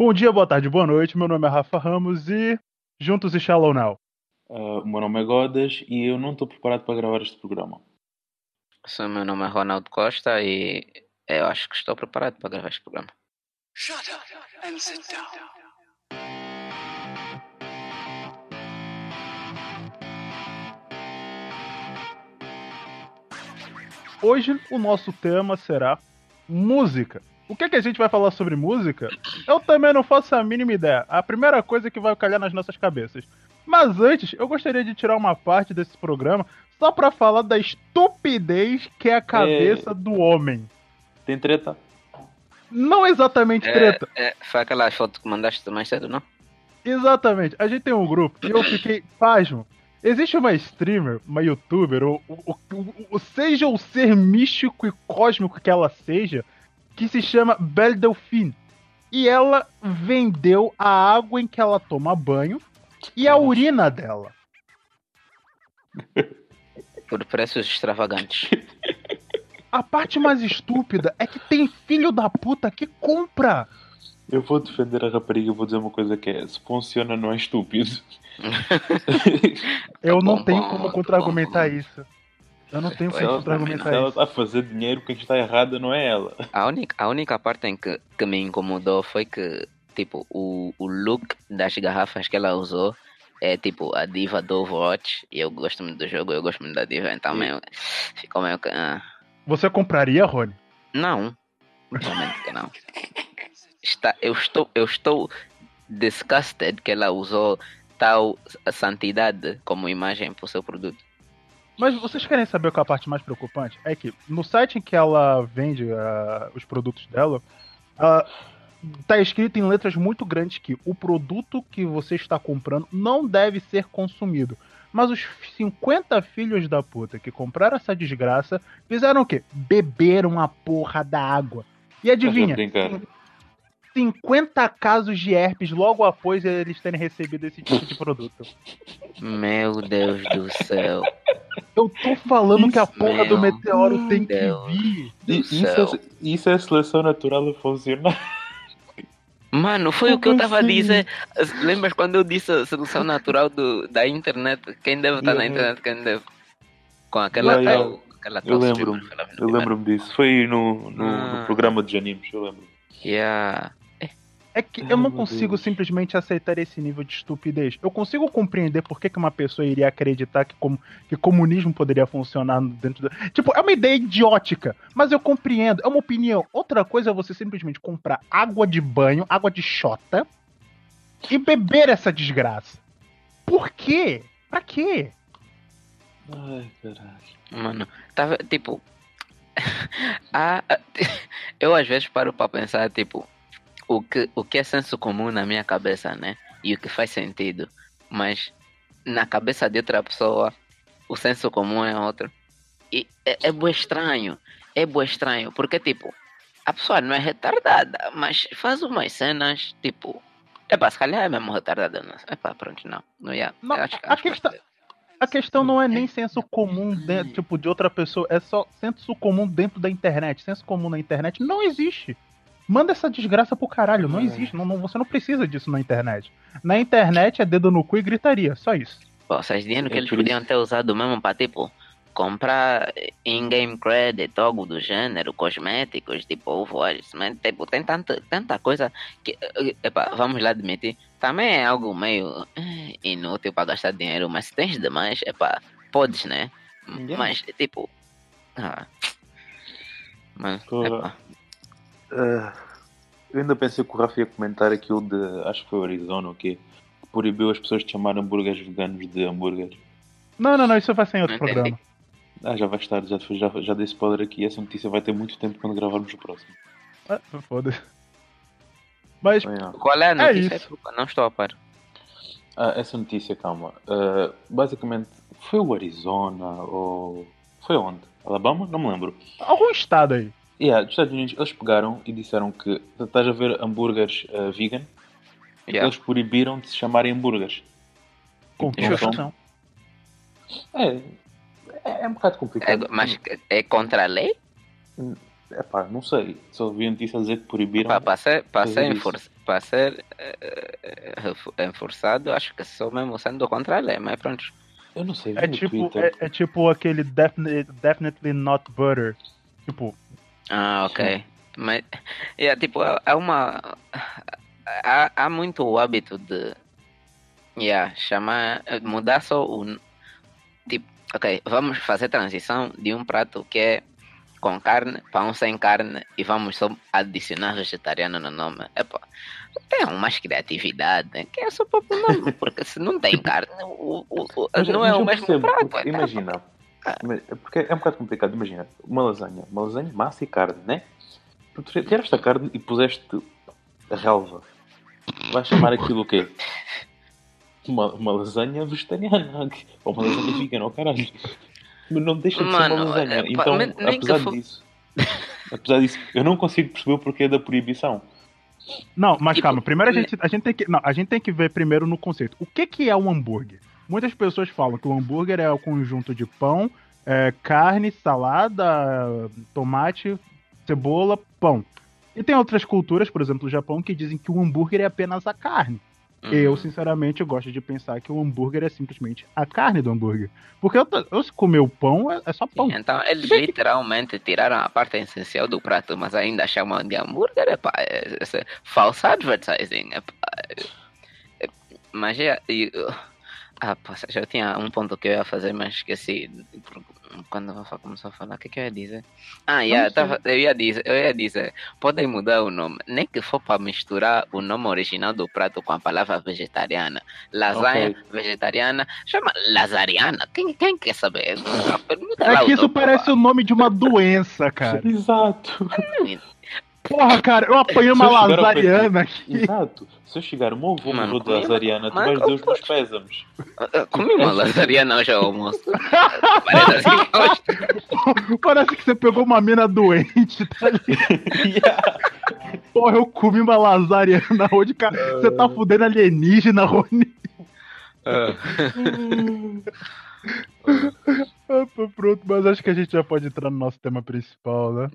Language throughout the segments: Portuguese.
Bom dia, boa tarde, boa noite. Meu nome é Rafa Ramos e juntos e Shallow Now. Uh, meu nome é Godas e eu não estou preparado para gravar este programa. O meu nome é Ronaldo Costa e eu acho que estou preparado para gravar este programa. Shut up and sit down. Hoje o nosso tema será música. O que, é que a gente vai falar sobre música? Eu também não faço a mínima ideia. A primeira coisa que vai calhar nas nossas cabeças. Mas antes, eu gostaria de tirar uma parte desse programa só para falar da estupidez que é a cabeça é... do homem. Tem treta? Não exatamente é, treta. É, foi aquela foto que mandaste mais cedo, não? Exatamente. A gente tem um grupo e eu fiquei pasmo. Existe uma streamer, uma youtuber, ou, ou, ou, seja o ser místico e cósmico que ela seja, que se chama Belle Delphine. E ela vendeu a água em que ela toma banho e a urina dela. Por preços extravagantes. A parte mais estúpida é que tem filho da puta que compra. Eu vou defender a rapariga e vou dizer uma coisa que é: se funciona, não é estúpido. Eu não tenho como contra-argumentar isso. Eu não tenho como contra-argumentar isso. Ela está a fazer dinheiro, quem está errada não é ela. A única, a única parte em que, que me incomodou foi que, tipo, o, o look das garrafas que ela usou é tipo a diva do Overwatch. E eu gosto muito do jogo, eu gosto muito da diva, então meio, ficou meio que. Ah. Você compraria, Rony? Não. Realmente que não. Está, eu estou, eu estou disgusted que ela usou tal santidade como imagem para o seu produto. Mas vocês querem saber qual é a parte mais preocupante? É que no site em que ela vende uh, os produtos dela, uh, tá escrito em letras muito grandes que o produto que você está comprando não deve ser consumido. Mas os 50 filhos da puta que compraram essa desgraça fizeram o quê? Beberam a porra da água. E adivinha? 50 casos de herpes logo após eles terem recebido esse tipo de produto. Meu Deus do céu. Eu tô falando isso, que a porra do meteoro tem Deus que vir. Isso é, isso é seleção natural a funcionar. Mano, foi Como o que eu tava assim? dizendo. Lembras quando eu disse a solução natural do, da internet? Quem deve estar yeah. na internet, quem deve. Com aquela yeah, tal. Yeah. Aquela eu lembro-me. Eu lembro-me disso. Foi no, no, ah. no, programa de animes, eu lembro. Yeah. É que eu não consigo simplesmente aceitar esse nível de estupidez. Eu consigo compreender por que, que uma pessoa iria acreditar que, como, que comunismo poderia funcionar dentro da. Tipo, é uma ideia idiótica, mas eu compreendo, é uma opinião. Outra coisa é você simplesmente comprar água de banho, água de chota e beber essa desgraça. Por quê? Pra quê? Ai, caralho. Mano, tava, tipo. a, eu às vezes paro pra pensar, tipo o que, o que é senso comum na minha cabeça, né? E o que faz sentido. Mas na cabeça de outra pessoa, o senso comum é outro. E é, é bem estranho. É bem estranho. Porque, tipo, a pessoa não é retardada, mas faz umas cenas, tipo. É se calhar é mesmo retardada. Não. É para pronto, não. Não ia. Não, acho, a, acho questão, a questão não é nem senso comum dentro, tipo, de outra pessoa. É só senso comum dentro da internet. Senso comum na internet não existe. Manda essa desgraça pro caralho. Não é. existe. Não, não, você não precisa disso na internet. Na internet é dedo no cu e gritaria. Só isso. Pô, vocês dizendo que é eles podiam ter usado mesmo pra, tipo, comprar in-game credit, algo do gênero, cosméticos, tipo, Overwatch, mas, tipo, tem tanta, tanta coisa que, epa, vamos lá admitir, também é algo meio eh, inútil pra gastar dinheiro, mas se tens demais, epa, podes, né? Mas, tipo, ah, mas, epa, Uh, eu ainda pensei que o Rafa ia comentar aquilo de. Acho que foi o Arizona ou okay, que proibiu as pessoas de chamar hambúrgueres veganos de hambúrgueres. Não, não, não, isso vai ser em outro não programa. Entendi. Ah, já vai estar, já, já, já dei spoiler aqui. Essa notícia vai ter muito tempo quando gravarmos o próximo. Ah, foda-se. Mas. Qual é a é notícia? É não estou a par. Ah, essa notícia, calma. Uh, basicamente, foi o Arizona ou. Foi onde? Alabama? Não me lembro. Algum estado aí. Yeah, dos Estados Unidos, eles pegaram e disseram que estás a ver hambúrgueres uh, vegan, yeah. eles proibiram de se chamarem hambúrgueres. Com que então, é, é, é um bocado complicado. É, mas é contra a lei? É pá, não sei. Só vi a notícia a dizer que proibiram. Pá, para ser, para ser, enfor para ser eh, enforçado, acho que só mesmo sendo contra a lei, mas pronto. Eu não sei, É tipo, Twitter. é, é tipo aquele definitely, definitely not butter. Tipo, Ah, ok. Mas, é, tipo, é uma. Há, há muito o hábito de. Yeah, chamar. Mudar só o. Tipo, ok, vamos fazer transição de um prato que é com carne para um sem carne e vamos só adicionar vegetariano no nome. Epa, tenham mais criatividade, né? Que é só para o nome, porque se não tem carne, o, o, o- não é o mesmo percebo, prato. é, imagina. É Porque é um bocado complicado. Imagina, uma lasanha. Uma lasanha, massa e carne, né? Tu tira- tiraste a carne e puseste a relva. Vais chamar aquilo o quê? Uma, uma lasanha vegetariana. Ou uma lasanha vegana, oh caralho. Mas não deixa de ser Mano, uma lasanha. é, pá, Então, que apesar disso. Apesar disso, eu não consigo perceber o porquê da proibição. Não, mas Tipo, calma, primeiro a né? gente, a gente tem que. Não, a gente tem que ver primeiro no conceito. O que, que é um hambúrguer? Muitas pessoas falam que o hambúrguer é o conjunto de pão, é, carne, salada, tomate, cebola, pão. E tem outras culturas, por exemplo, o Japão, que dizem que o hambúrguer é apenas a carne. Uhum. Eu, sinceramente, gosto de pensar que o hambúrguer é simplesmente a carne do hambúrguer. Porque eu, eu se comer o pão, é, é só pão. Então, eles literalmente tiraram a parte essencial do prato, mas ainda chamam de hambúrguer, é, é, é false advertising, é, é, mas é, uh, ah, poxa, já tinha um ponto que eu ia fazer, mas esqueci, quando fa- começou a falar, o que, que eu ia dizer? Ah, yeah, eu, tava- eu ia dizer, eu ia dizer, podem mudar o nome, nem que for para misturar o nome original do prato com a palavra vegetariana, lasanha Ok. vegetariana, chama lazariana, quem, quem quer saber? É que isso parece o nome de uma doença, cara. Exato. Porra, cara, eu apanhei uma lazariana aqui. Exato. Se eu chegar uma avô Mano, da azariana, tu vais dizer os meus pésames. Eu comi uma lasanha hoje ao almoço. Parece assim, gosto. Parece que você pegou uma mina doente, tá ligado? Yeah. Porra, eu comi uma lazariana hoje, cara. Você tá fudendo alienígena, Rony. Ah, pô, pronto, mas acho que a gente já pode entrar no nosso tema principal, né?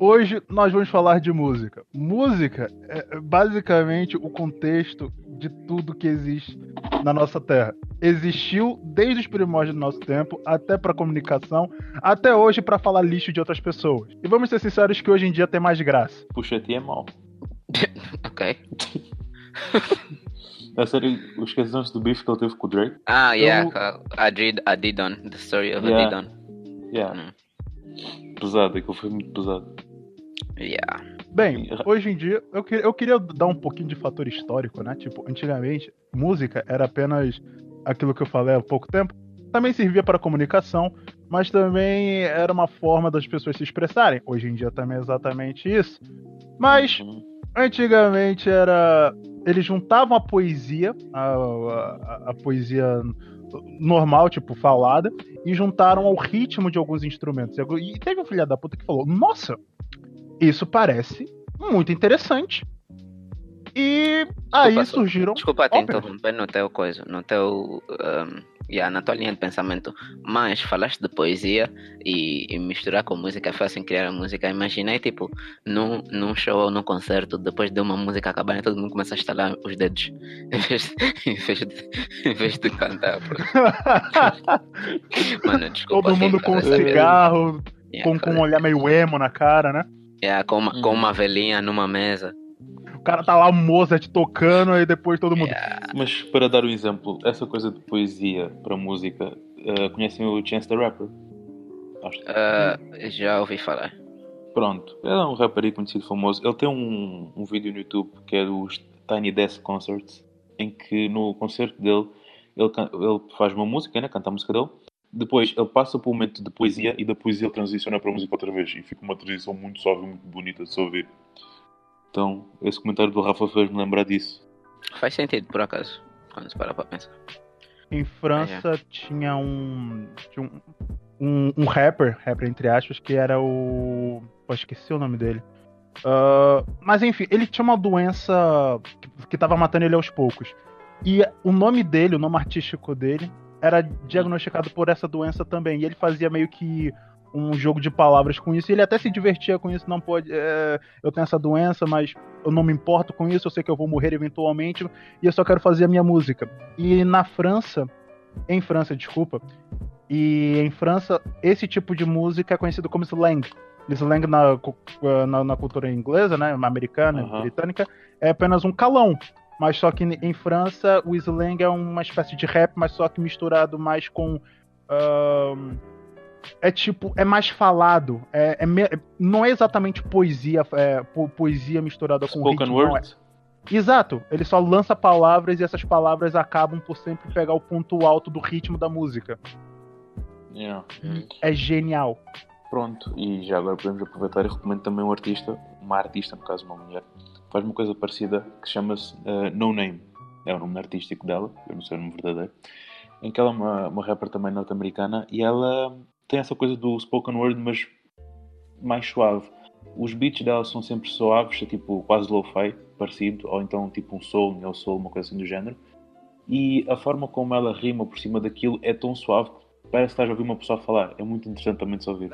Hoje nós vamos falar de música. Música é basicamente o contexto de tudo que existe na nossa Terra. Existiu desde os primórdios do nosso tempo, até para comunicação, até hoje para falar lixo de outras pessoas. E vamos ser sinceros que hoje em dia tem mais graça. Puxa-te é mau. Ok. A sério, os canções do bife que ele teve com o Drake? Ah, yeah. Eu- uh, Adid, Adidon. The story of Yeah. Adidon. Yeah. Hum. Pesado, aquilo foi muito pesado. Yeah. Bem, hoje em dia, eu, que- eu queria dar um pouquinho de fator histórico, né? Tipo, antigamente, música era apenas aquilo que eu falei há pouco tempo. Também servia para comunicação, mas também era uma forma das pessoas se expressarem. Hoje em dia também é exatamente isso. Mas Uhum. antigamente era. Eles juntavam a poesia, a, a- a poesia normal, tipo, falada, e juntaram ao ritmo de alguns instrumentos. E teve um filho da puta que falou: Nossa, isso parece muito interessante. E aí Desculpa, surgiram. Desculpa te interromper no teu coisa, no teu. Um, yeah, na tua linha de pensamento. Mas falaste de poesia e, e misturar com música foi assim criar a música. Imaginei, tipo, num, num show ou num concerto, depois de uma música acabar, todo mundo começa a estalar os dedos em vez, em vez, de, em vez de cantar. Mano, desculpa. Todo mundo com um faz essa cigarro, Yeah, com, com um olhar meio emo na cara, né? Yeah, com, uma, com Uhum. uma velhinha numa mesa. O cara tá lá, o Mozart tocando, e depois todo mundo. Yeah. Mas para dar um exemplo, essa coisa de poesia para música, eh, conhecem o Chance the Rapper? Acho que- Ah, já ouvi falar. Pronto, ele é um rapper aí conhecido famoso. Ele tem um, um vídeo no YouTube que é dos Tiny Desk Concerts, em que no concerto dele ele, ele faz uma música, né? canta a música dele. Depois ele passa para o momento de poesia e da poesia ele transiciona para a música outra vez. E fica uma transição muito suave, muito bonita de se ouvir. Então, esse comentário do Rafa fez-me lembrar disso. Faz sentido, por acaso, quando se para para pensar. Em França tinha um. Tinha um, um, um rapper, rapper entre aspas, que era o. Pô, esqueci o nome dele. Uh, mas enfim, ele tinha uma doença que, que tava matando ele aos poucos. E o nome dele, o nome artístico dele, era diagnosticado por essa doença também. E ele fazia meio que um jogo de palavras com isso. E ele até se divertia com isso. Não pode. É, eu tenho essa doença, mas eu não me importo com isso. Eu sei que eu vou morrer eventualmente. E eu só quero fazer a minha música. E na França, em França, desculpa. E em França, esse tipo de música é conhecido como slang. Slang na, na, na cultura inglesa, né, americana, uhum. britânica, é apenas um calão. Mas só que em França, o slang é uma espécie de rap, mas só que misturado mais com. Uh, é tipo, é mais falado. É, é me, não é exatamente poesia, é, po, poesia misturada com Spoken ritmo. Word? É. Exato, ele só lança palavras e essas palavras acabam por sempre pegar o ponto alto do ritmo da música. Yeah. É genial. Pronto, e já agora podemos aproveitar e recomendo também um artista, uma artista, no caso uma mulher, faz uma coisa parecida que chama-se uh, No Name. É o nome artístico dela, eu não sei o nome verdadeiro. Em que ela é uma, uma rapper também norte-americana e ela tem essa coisa do spoken word, mas mais suave. Os beats dela são sempre suaves, é tipo quase lo-fi, parecido, ou então tipo um soul, neo soul, uma coisa assim do género. E a forma como ela rima por cima daquilo é tão suave que parece que estás a ouvir uma pessoa falar. É muito interessante também de se ouvir.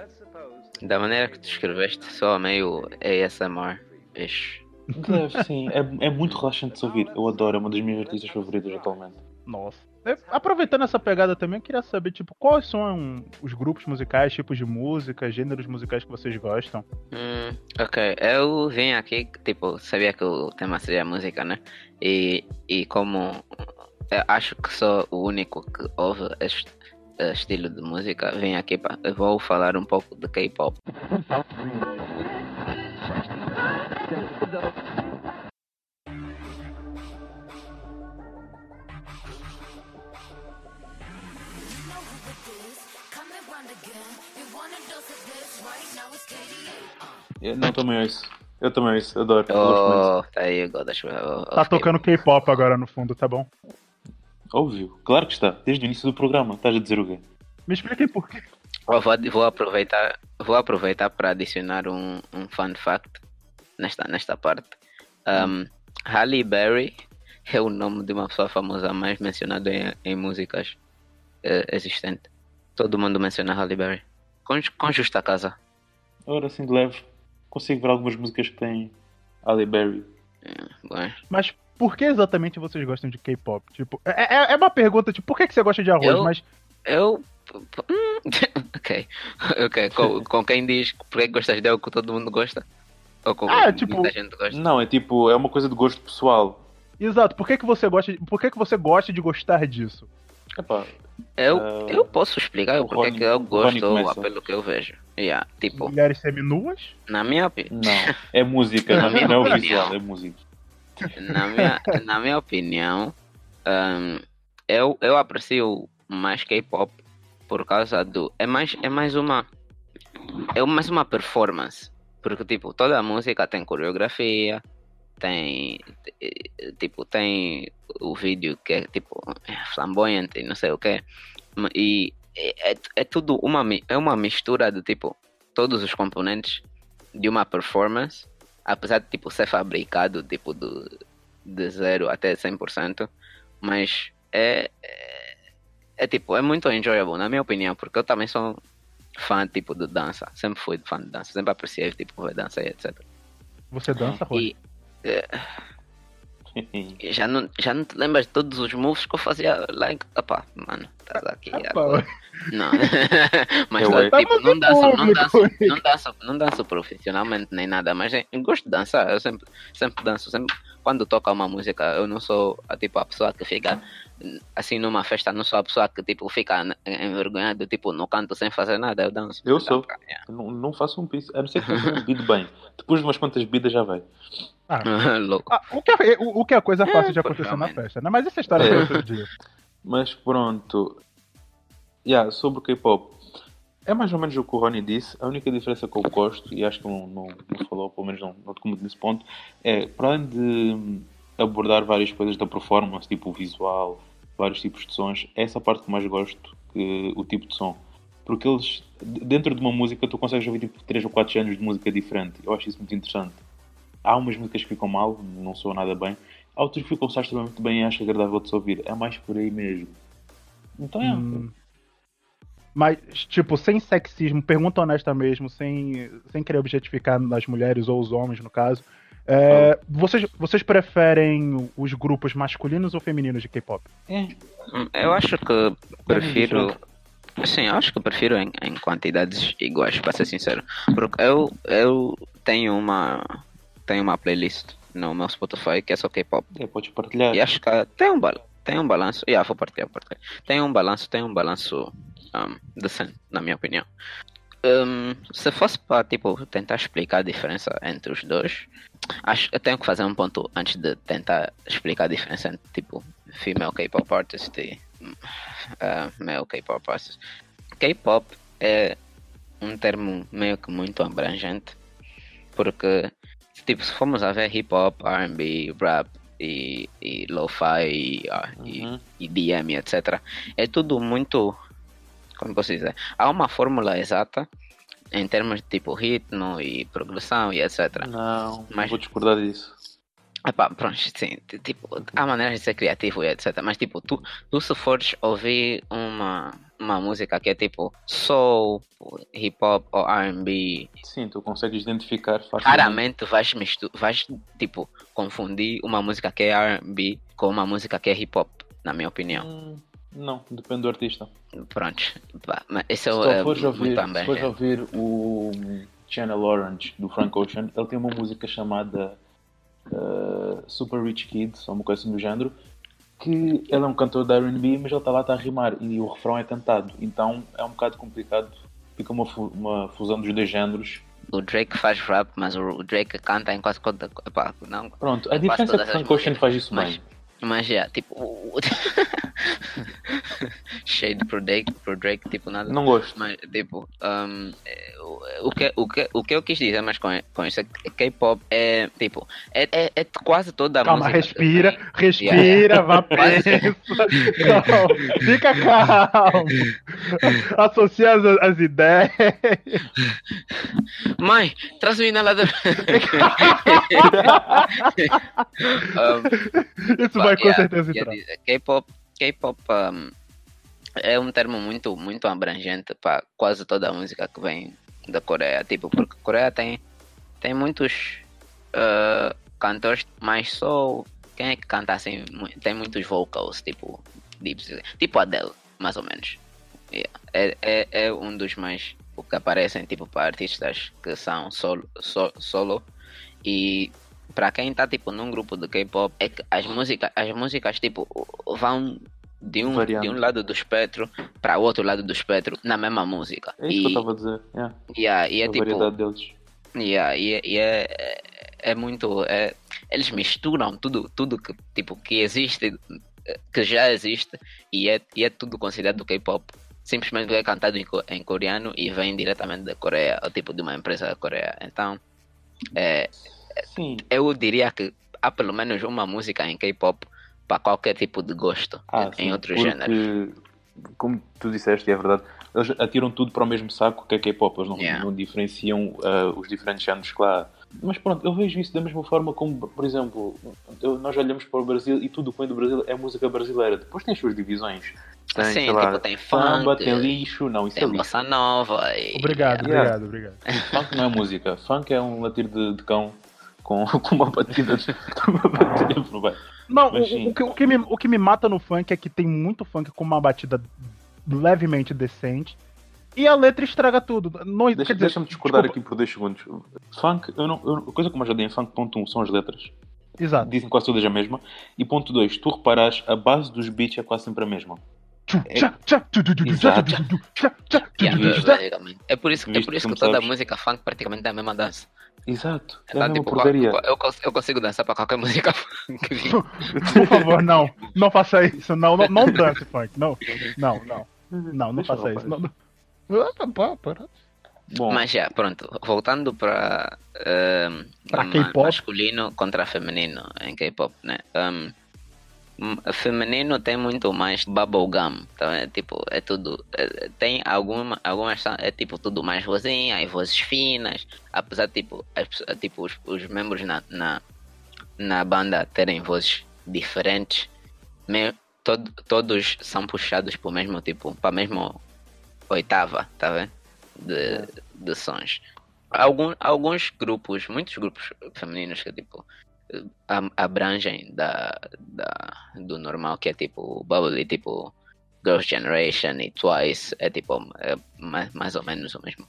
Da maneira que tu escreveste, só meio ASMR. Ish. Deve, sim. É, é muito relaxante de ouvir. Eu adoro, é uma das minhas artistas favoritas atualmente. Nossa. É, aproveitando essa pegada também, eu queria saber, tipo, quais são os grupos musicais, tipos de música, gêneros musicais que vocês gostam? Hum, ok. Eu vim aqui, tipo, sabia que o tema seria música, né? E, e como eu acho que sou o único que ouve este estilo de música, vim aqui para. Vou falar um pouco de K-pop. Eu não, também é isso. Eu também é isso, adoro. Oh, tá aí, God, acho, oh, Tá tocando K-pop agora no fundo, tá bom? Óbvio, claro que está. Desde o início do programa, estás a dizer o quê? Me expliquem por quê. Vou, vou, aproveitar, vou aproveitar para adicionar um, um fun fact nesta, nesta parte. Um, Halle Berry é o nome de uma pessoa famosa mais mencionada em, em músicas uh, existente. Todo mundo menciona Halle Berry. Com, com justa casa. Ora, assim de leve consigo ver algumas músicas que têm Ali Berry. É, mas por que exatamente vocês gostam de K-pop? Tipo, é, é, é uma pergunta, tipo, por que, que você gosta de arroz? Eu, mas. Eu. Hum, ok. Ok. Com, com, quem diz por que gostas dele que todo mundo gosta? Ou com ah, tipo, muita gente gosta? Não, é tipo, é uma coisa de gosto pessoal. Exato, por que, que você gosta. Por que, que você gosta de gostar disso? Epá, eu, uh, eu posso explicar o porquê que eu gosto pelo que eu vejo. Yeah, tipo, Mulheres seminuas? Na minha opinião. Não, é música, na minha não é visual, é música. Na minha, na minha opinião, um, eu, eu aprecio mais K-pop por causa do. É mais, é mais uma. É mais uma performance. Porque, tipo, toda a música tem coreografia, tem tipo tem o vídeo que é tipo flamboyante não sei o que e é, é tudo uma é uma mistura de tipo todos os componentes de uma performance apesar de tipo ser fabricado tipo do de zero até 100% mas é, é, é tipo é muito enjoyable na minha opinião porque eu também sou fã tipo de dança sempre fui fã de dança sempre apreciei tipo ver dança e etc você dança Rui? É. já, não, já não te lembras de todos os moves que eu fazia lá em. Opa, mano, estás aqui agora. Não. mas tá, tipo, não danço, não, danço, não, danço, não danço profissionalmente nem nada, mas eu gosto de dançar. Eu sempre, sempre danço. Sempre, quando toca uma música, eu não sou a, tipo, a pessoa que fica assim numa festa, não sou a pessoa que tipo fica envergonhado, tipo no canto sem fazer nada, eu danço. Eu sou. Não, não faço um piso, a não ser que eu bebido bem. Depois de umas quantas bebidas já vai. Ah, ah, o, que é, o, o, que é coisa fácil é, de acontecer na festa, né? Mas essa história é outro dia. Mas pronto. Yeah, sobre o K-pop. É mais ou menos o que o Ronnie disse. A única diferença que eu gosto, e acho que não, não, não falou, pelo menos não, não muito nesse ponto, é para além de abordar várias coisas da performance, tipo o visual, vários tipos de sons, é essa parte que mais gosto, que, o tipo de som. Porque eles, dentro de uma música, tu consegues ouvir tipo 3 ou 4 anos de música diferente. Eu acho isso muito interessante. há umas músicas que ficam mal, não soam nada bem. Há outras que ficam só extremamente bem e acho agradável de se ouvir. É mais por aí mesmo. Então é. Hum. Mas, tipo, sem sexismo, pergunta honesta mesmo, sem, sem querer objetificar as mulheres ou os homens, no caso. É, vocês, vocês preferem os grupos masculinos ou femininos de K-pop? É. Hum, Eu acho que prefiro. Sim, eu acho que prefiro em, em quantidades iguais, para ser sincero. Porque eu, eu tenho uma. Tenho uma playlist no meu Spotify que é só K-pop. É, podes partilhar. E acho que tem um, tem um balanço. Yeah, vou partilhar, partilhar. Tem um balanço, tem um balanço um, decente, na minha opinião. Um, se fosse para tipo, tentar explicar a diferença entre os dois, acho que eu tenho que fazer um ponto antes de tentar explicar a diferença entre tipo female K-pop artist e uh, male K-pop artist. K-pop é um termo meio que muito abrangente, porque tipo, se formos a ver hip hop, R&B, rap e, e lo-fi e, ah, e- Uhum. e DM, etc. É tudo muito. Como posso dizer? Há uma fórmula exata em termos de tipo ritmo e progressão e etc. Não, Mas- vou discordar disso. Epá, pronto, sim, tipo, há maneiras de ser criativo e etc. Mas tipo, tu, tu se fores ouvir uma, uma música que é tipo soul, hip hop ou R&B, Sim, tu consegues identificar facilmente. raramente vais, mistu vais tipo, confundir uma música que é R&B com uma música que é hip hop, na minha opinião. Hum, Não, depende do artista. Pronto, pá, mas isso Se é, tu é fores muito ouvir, se fores abrangente. ouvir o Channel Orange do Frank Ocean, ele tem uma música chamada uh, Super Rich Kids, ou uma coisa assim do género, que ele é um cantor da R&B, mas ele está lá está a rimar e o refrão é cantado. Então é um bocado complicado. Fica uma, uma fusão dos dois géneros. O Drake faz rap, mas o Drake canta em quase toda. Epá, não. Pronto, a diferença é que o Frank Ocean faz isso mas- bem. Mas é, tipo. Shade pro Drake, pro Drake, tipo, nada. Não gosto. Mas, tipo, um, o, que, o, que, o que eu quis dizer mais com, com isso é que K-pop é, tipo, é, é, é quase toda a Calma, música. respira, tem- respira, vá Quase. pensa. Calma, fica calmo. Associa as, as ideias. Mãe, traz o inalador. um, Isso vai com certeza entrar. K-pop, K-pop um, é um termo muito, muito abrangente para quase toda a música que vem da Coreia. Tipo, porque a Coreia tem, tem muitos uh, cantores mais soul. Quem é que canta assim? Tem muitos vocals, tipo, tipo Adele, mais ou menos. Yeah. É, é, é um dos mais que aparecem tipo para artistas que são solo, so- solo e para quem tá tipo num grupo de K-pop é que as músicas as músicas tipo vão de um, Variando. de um lado do espectro para o outro lado do espectro na mesma música É isso que eu estava a dizer. Yeah, yeah, e é a tipo variedade deles. Yeah, e, é- e é, é, é muito. É, eles misturam tudo, tudo que, tipo, que existe, que já existe, e é, e é tudo considerado K-pop. Simplesmente é cantado em, em coreano e vem diretamente da Coreia, ou tipo de uma empresa da Coreia. Então, é, Sim. eu diria que há pelo menos uma música em K-pop para qualquer tipo de gosto Ah, em sim, outros porque, géneros. Como tu disseste, e é verdade, eles atiram tudo para o mesmo saco que é K-pop, eles não, Yeah. não diferenciam ah, os diferentes géneros que lá há. Mas pronto, eu vejo isso da mesma forma como, por exemplo, eu- nós olhamos para o Brasil e tudo o que vem do Brasil é música brasileira. Depois tem as suas divisões. Tem, Sim, sei lá, tipo, tem samba, funk, tem lixo, não, isso é Tem lixo. bossa nova e. Obrigado, Yeah. obrigado, obrigado. Funk não é música, funk é um latir de, de cão com, com uma batida de, uma batida por baixo. Não, Mas o, o que, o, que me, o que me mata no funk é que tem muito funk com uma batida levemente decente. E a letra estraga tudo. Não, Deixa- dizer, Deixa-me discordar desculpa, aqui por dois segundos. Funk, eu não, eu- a coisa que eu mais odeio em funk, ponto 1, um, são as letras. Exato. Dizem quase todas a mesma. E ponto 2, tu reparas, a base dos beats é quase sempre a mesma. É- basicamente. É por isso, é por isso que toda sabes. música funk praticamente é a mesma dança. Exato. É Então, mesma tipo, porcaria. eu, eu consigo dançar para qualquer música funk. Por favor, não. Não faça isso. Não, não, não dance funk. Não, não, não. Não, não faça isso. Não, não. Ah, tá. Bom, Mas já, pronto. Voltando para Pra ma- K-pop? masculino contra feminino em K-pop, né? Um, feminino tem muito mais bubblegum, tá vendo? Tipo, é tudo. é- tem alguma, algumas é tipo tudo mais vozinha, e vozes finas. Apesar tipo, as pessoas- tipo os, os membros na, na, na banda terem vozes diferentes, me, tod, todos são puxados pro mesmo tipo, para mesma oitava, tá vendo? De, de sons. Algum, alguns grupos, muitos grupos femininos que tipo abrangem da, da, do normal, que é tipo o Bubble, tipo Girls' Generation e Twice, é tipo é mais, mais ou menos o mesmo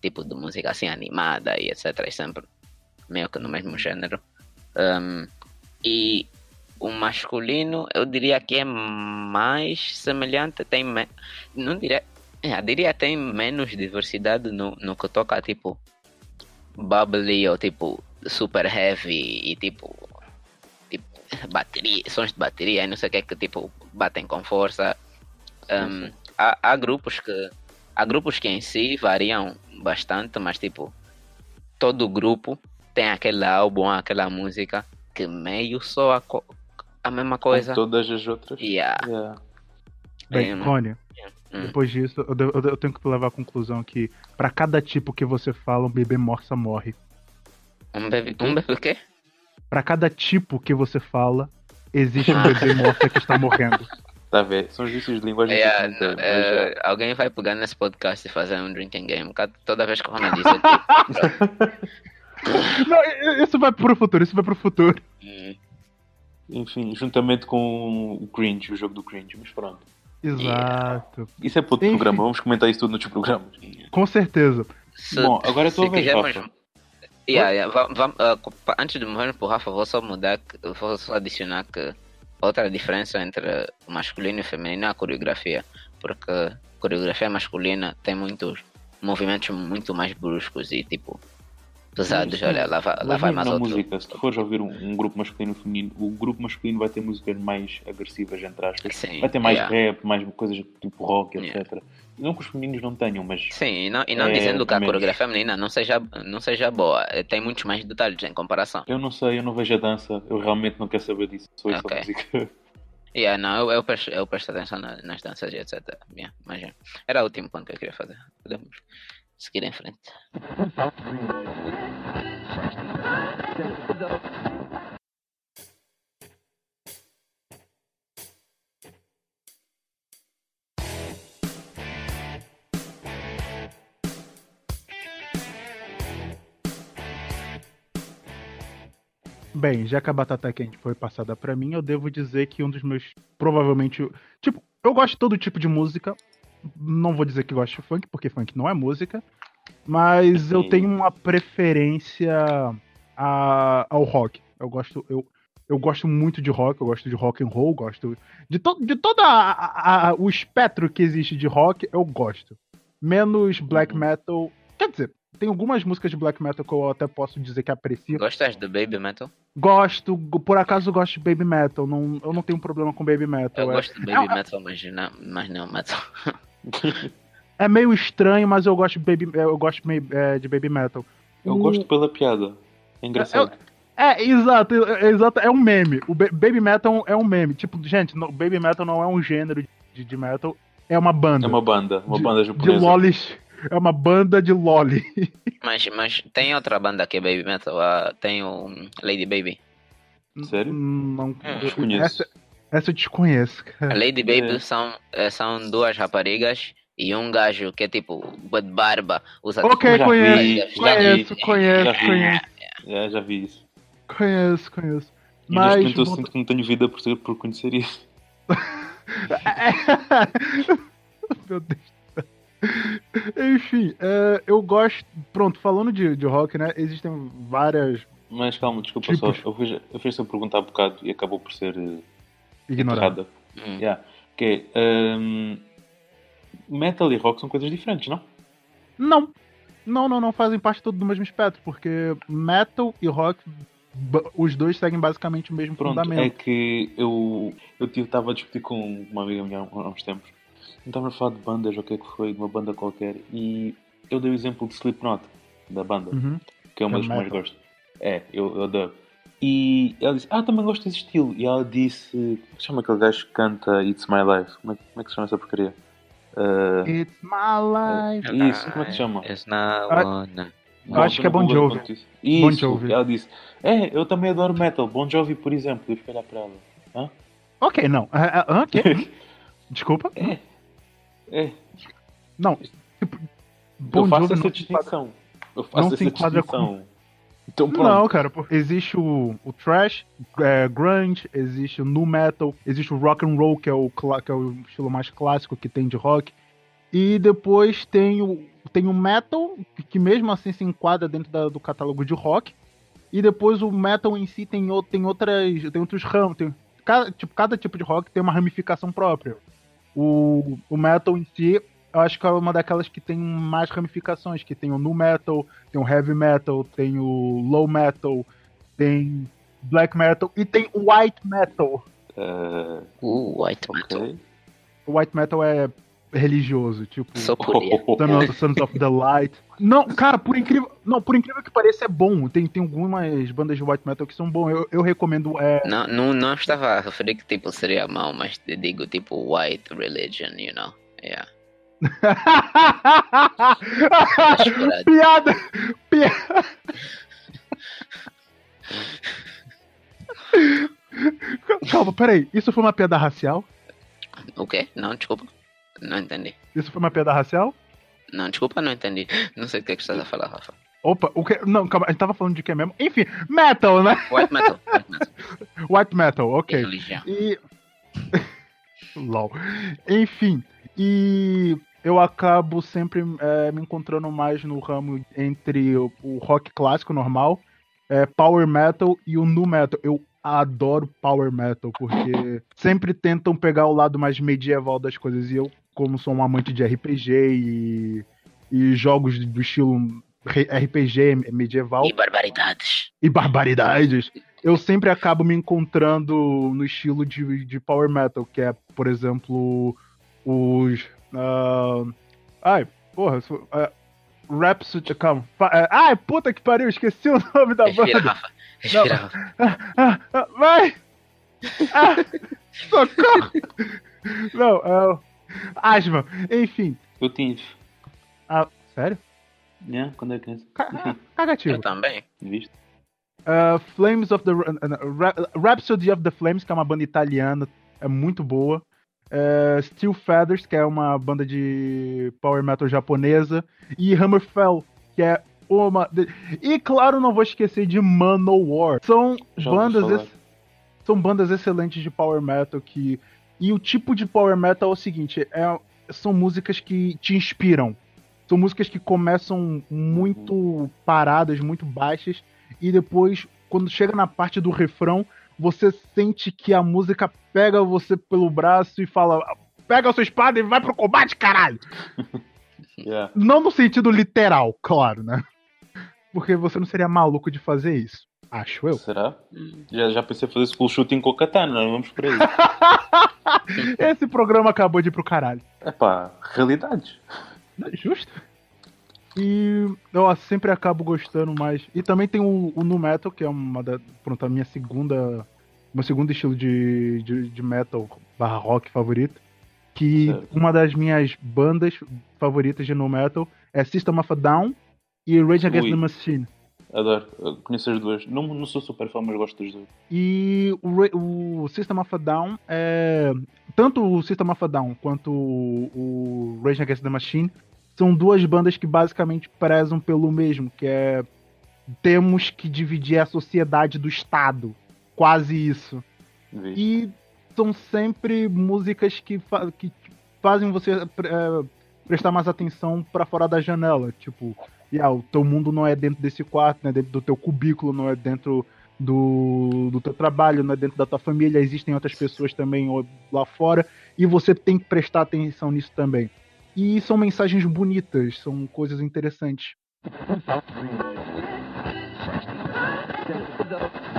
tipo de música assim animada e etc. É sempre meio que no mesmo gênero. Um, e o masculino, eu diria que é mais semelhante, tem me... não diria, é, eu diria tem menos diversidade no, no que toca tipo bubbly ou tipo super heavy e tipo, tipo bateria, sons de bateria e não sei o que que tipo batem com força. Um, há, há grupos que há grupos que em si variam bastante, mas tipo todo grupo tem aquele álbum, aquela música que meio soa co- a mesma coisa. Com todas as outras. Yeah. Yeah. Bem, É, Rony, Hum. depois disso, eu, eu eu tenho que levar a conclusão que pra cada tipo que você fala, um bebê morsa morre. Um bebê, um bebê o quê? Pra cada tipo que você fala, existe um bebê morsa que está morrendo. Tá a ver? São os vícios de linguagem É, não é, é. alguém vai pegar nesse podcast e fazer um drinking game. Toda vez que o Rona diz, eu tipo, Não, i- isso vai pro futuro, isso vai pro futuro. hum, Enfim, juntamente com o Cringe, o jogo do Cringe, mas pronto. Exato. Isso é para outro Enfim. programa, vamos comentar isso tudo noutros programas. Com certeza. se- Bom, agora é a tua vez, quisermos- Rafa. Yeah, yeah, ah, pa- antes de morrer pro Rafa, vou só mudar, vou só adicionar que outra diferença entre masculino e feminino é a coreografia. Porque coreografia masculina tem muitos movimentos muito mais bruscos e tipo pesados. Olha, lá vai, lá vai mais outro. música, se tu fores ouvir um, um grupo masculino e feminino, o grupo masculino vai ter músicas mais agressivas, entre aspas. Sim, Vai ter mais yeah. rap, mais coisas tipo rock, Yeah. etc. Não que os femininos não tenham, mas Sim, e não, e não É, dizendo que a menos. coreografia feminina não seja, não seja boa, eh, tem muitos mais detalhes em comparação. eu não sei, eu não vejo a dança, eu realmente não quero saber disso, sou essa Ok. música. Yeah, não, eu, eu, presto, eu presto atenção na- nas danças e etc. Yeah, mas era o último ponto que eu queria fazer. Podemos seguir em frente. Bem, já que a batata quente foi passada pra mim, eu devo dizer que um dos meus. Provavelmente. Tipo, eu gosto de todo tipo de música. Não vou dizer que gosto de funk, porque funk não é música. Mas eu Sim. tenho uma preferência a- ao rock. Eu gosto. Eu, eu gosto muito de rock, eu gosto de rock and roll, gosto de, to, de todo o espectro que existe de rock, eu gosto. Menos black Uhum. metal. Quer dizer, tem algumas músicas de black metal que eu até posso dizer que aprecio. Gostas do Baby Metal? Gosto, por acaso eu gosto de baby metal. Não, eu não tenho problema com baby metal. Eu é, gosto do Baby é- Metal, mas não, mas não Metal. é meio estranho, mas eu gosto de baby, eu gosto meio, é, de baby metal. Eu O- gosto pela piada. É engraçado. É, exato, é, exato, é um meme. O ba- baby metal é um meme. Tipo, gente, no- baby metal não é um gênero de, de metal, é uma banda. É uma banda, uma de, banda de japonesa. lolis. É uma banda de loli. Mas, mas tem outra banda que é Baby Metal, ah, tem o Lady Baby. Sério? Não, Desconheço. essa, essa eu desconheço, A cara. Lady Baby É. são, eh, são duas raparigas e um gajo que é tipo de barba, usa Ok, tipo, já conheço, conheço, conheço, Já vi. conheço, É, já vi isso. conheço, conheço. E neste Mas. momento eu sinto que não tenho vida por, ter- por conhecer isso. Meu Deus. do céu. Enfim, é, eu gosto. Pronto, falando de, de rock, né? Existem várias Mas calma, desculpa Tipos. só. Eu fiz, eu fiz essa pergunta há bocado e acabou por ser eh, ignoradas. errada. Hum. Yeah. Que é, hum, metal e rock são coisas diferentes, não? Não. Não, não, não fazem parte todo do mesmo espectro, porque metal e rock, os dois seguem basicamente o mesmo Pronto, é fundamento. que eu eu estava a discutir com uma amiga minha há uns tempos. Estava a falar de bandas, ou o que é que foi, de uma banda qualquer, e eu dei o exemplo de Slipknot, da banda, Uhum. que é uma É das que mais gosto. É, eu, eu adoro. E ela disse, ah, também gosto desse estilo. E ela disse, como é que se chama aquele gajo que canta It's My Life? Como é, como é que se chama essa porcaria? Uh, It's my life. Isso, como é que se chama? It's not Eu acho que é Bon Jovi. Isso, Bon Jovi. ela disse, é, eu também adoro metal. Bon Jovi, por exemplo. Eu fiquei olhar para ela. Hã? Ok, não. Ah, ah, ok. Desculpa. É, Não. Tipo, eu Bon faço Jovi essa não distinção. Eu não faço se essa distinção. Então. Não, cara, existe o, o thrash, é, grunge, existe o nu metal, existe o rock and roll, que é o, que é o estilo mais clássico que tem de rock, e depois tem o, tem o metal, que, mesmo assim se enquadra dentro da- do catálogo de rock, e depois o metal em si tem, tem outras, tem outros ramos, tem, cada, tipo, cada tipo de rock tem uma ramificação própria. O, o metal em si, eu acho que é uma daquelas que tem mais ramificações, que tem o nu metal, tem o heavy metal, tem o low metal, tem black metal e tem o white metal. Uh, Uh, white metal. O white metal é religioso, tipo Só podia. Sons of, the Light. Não, cara, por incrível, não, por incrível que pareça é bom. Tem, tem algumas bandas de white metal que são bons. Eu, eu recomendo é Não, não, não estava a referir que tipo seria mal, mas te digo tipo white religion, you know? Yeah. piada, piada. Calma, peraí. Isso foi uma piada racial? O quê? Não, desculpa. Não entendi. Isso foi uma piada racial? Não, desculpa, não entendi. Não sei o que é que estás a falar, Rafa. Opa, o que? Não, calma, a gente tava falando de que mesmo? Enfim, metal, né? White metal. White metal. White metal, ok. E. LOL. Enfim, e eu acabo sempre é, me encontrando mais no ramo entre o, o rock clássico normal, é, power metal e o nu metal. Eu adoro power metal, porque sempre tentam pegar o lado mais medieval das coisas. E eu, como sou um amante de RPG e, e jogos do estilo RPG medieval E barbaridades. e barbaridades, eu sempre acabo me encontrando no estilo de, de power metal, que é, por exemplo, os. ah, ai, porra, isso- ah, Rhapsody. Calma. fa- ah, Ai, puta que pariu, esqueci o nome da Respira, banda. Rafa. Respira. Ah, ah, ah, vai! Ah, socorro! Não, é. Asma, enfim. Eu tive. Ah, sério? Yeah, quando era criança. Ca- Enfim, Cagativo. Eu também. viste? Uh, Flames of the uh, Rhapsody of the Flames, que é uma banda italiana, é muito boa. Uh, Steel Feathers, que é uma banda de power metal japonesa, e Hammerfell, que é uma de- e claro, não vou esquecer de Manowar. São Já bandas ex- são bandas excelentes de power metal que e o tipo de power metal é o seguinte, é, são músicas que te inspiram. São músicas que começam muito paradas, muito baixas e depois, quando chega na parte do refrão, você sente que a música pega você pelo braço e fala: pega a sua espada e vai pro combate, caralho! Yeah. Não no sentido literal, claro, né? Porque você não seria maluco de fazer isso. Acho eu. Será? Já, já pensei fazer school shooting com katana, não vamos por aí. Esse programa acabou de ir pro caralho. Epá, realidades. Justo. E eu sempre acabo gostando mais. E também tem o, o Nu Metal, que é uma da. Pronto, a minha segunda. Meu segundo estilo de, de, de metal barra rock favorito. Que Certo. uma das minhas bandas favoritas de Nu Metal é System of a Down e Rage Against Ui. the Machine. Adoro. Eu conheço as duas. Não, não sou super fã, mas gosto das duas. E o, o System of a Down é. Tanto o System of a Down quanto o, o Rage Against the Machine são duas bandas que basicamente prezam pelo mesmo, que é. Temos que dividir a sociedade do Estado. Quase isso. Vi. E são sempre músicas que, fa- que fazem você é, prestar mais atenção pra fora da janela. Tipo, yeah, o teu mundo não é dentro desse quarto, não é dentro do teu cubículo, não é dentro do, do teu trabalho, não é dentro da tua família, existem outras pessoas também lá fora, e você tem que prestar atenção nisso também. E são mensagens bonitas, são coisas interessantes.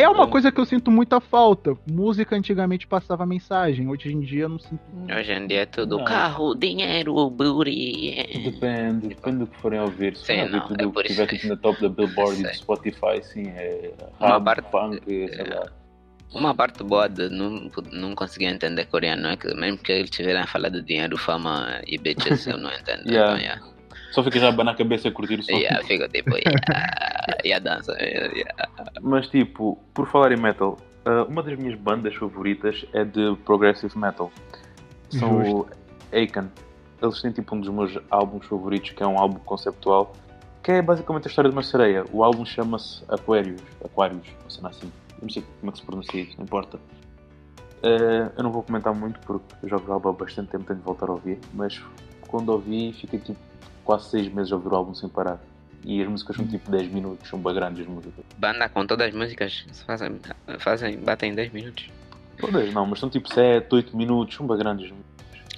É uma É. coisa que eu sinto muita falta. Música antigamente passava mensagem, hoje em dia eu não sinto. Hoje em dia é tudo Não. carro, dinheiro, booty. Depende, depende do que forem ouvir. Se Sim, não, ouvir é tudo o por que isso tiver tipo na top da Billboard e do. Spotify, sim, é Uma rap, parte- funk, sei lá. Uma parte boa de não, não conseguir entender coreano é que mesmo que eles estiverem a falar de dinheiro, fama e bitches, eu não entendo. Yeah. Então, yeah. Só fica já a abanar a cabeça a curtir o som. Yeah, fico tipo, yeah, e a dança. Yeah, yeah. Mas tipo, por falar em metal, ah, uma das minhas bandas favoritas é de progressive metal. São o Aiken. Eles têm tipo um dos meus álbuns favoritos, que é um álbum conceptual, que é basicamente a história de uma sereia. O álbum chama-se Aquarius, Aquarius, uma cena assim. Eu não sei como é que se pronuncia isso, não importa. Ah, eu não vou comentar muito porque eu jogo o álbum há bastante tempo, tenho de voltar a ouvir, mas quando ouvi fiquei tipo quase 6 meses a ouvir o álbum sem parar. E as músicas são tipo 10 minutos, são bem grandes as músicas. Banda com todas as músicas fazem, fazem batem 10 minutos. Todas não, mas são tipo 7, 8 minutos, são bem grandes.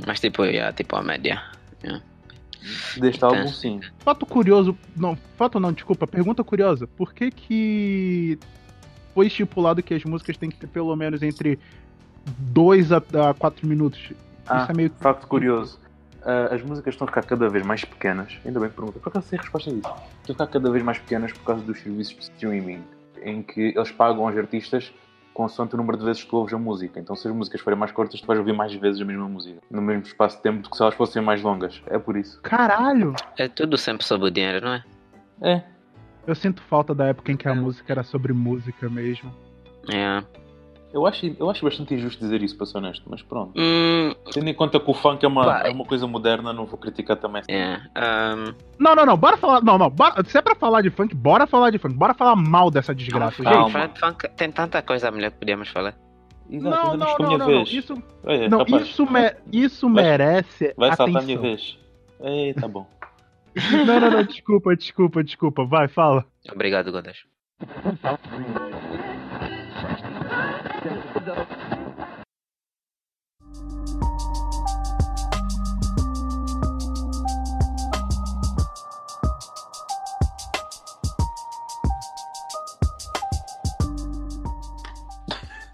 Mas tipo, yeah, tipo a média. Deste Então, álbum, sim. Fato curioso. Não, fato não, desculpa. Pergunta curiosa. Por que que foi estipulado que as músicas têm que ter pelo menos entre 2 a 4 minutos? Ah, Isso é meio. facto curioso. Ah, as músicas estão a ficar cada vez mais pequenas. Ainda bem que pergunta. Por acaso sei a resposta disso. Estão a ficar cada vez mais pequenas por causa dos serviços de streaming. Em que eles pagam aos artistas consoante o número de vezes que tu ouves a música. Então se as músicas forem mais curtas, tu vais ouvir mais vezes a mesma música. No mesmo espaço de tempo do que se elas fossem mais longas. É por isso. Caralho! É tudo sempre sobre o dinheiro, não é? É. Eu sinto falta da época em que a música era sobre música mesmo. Yeah. Eu acho, eu acho bastante injusto dizer isso, para ser honesto. Mas pronto. Hum, Tendo em conta que o funk é uma, é uma coisa moderna, não vou criticar também. yeah. Um, Não, não, não, bora falar. Não, não, bora, se é pra falar de funk, bora falar de funk. Bora falar mal dessa desgraça, Calma. gente. falar de funk, tem tanta coisa melhor que podíamos falar. Exato, Não, não não, chegou a não, não, não. Isso, Olha, não, isso, me- isso Vai- merece vai saltar atenção. a minha vez. Ei, tá bom. Não, não, não, desculpa, desculpa, desculpa. Vai, fala. Obrigado, Godas.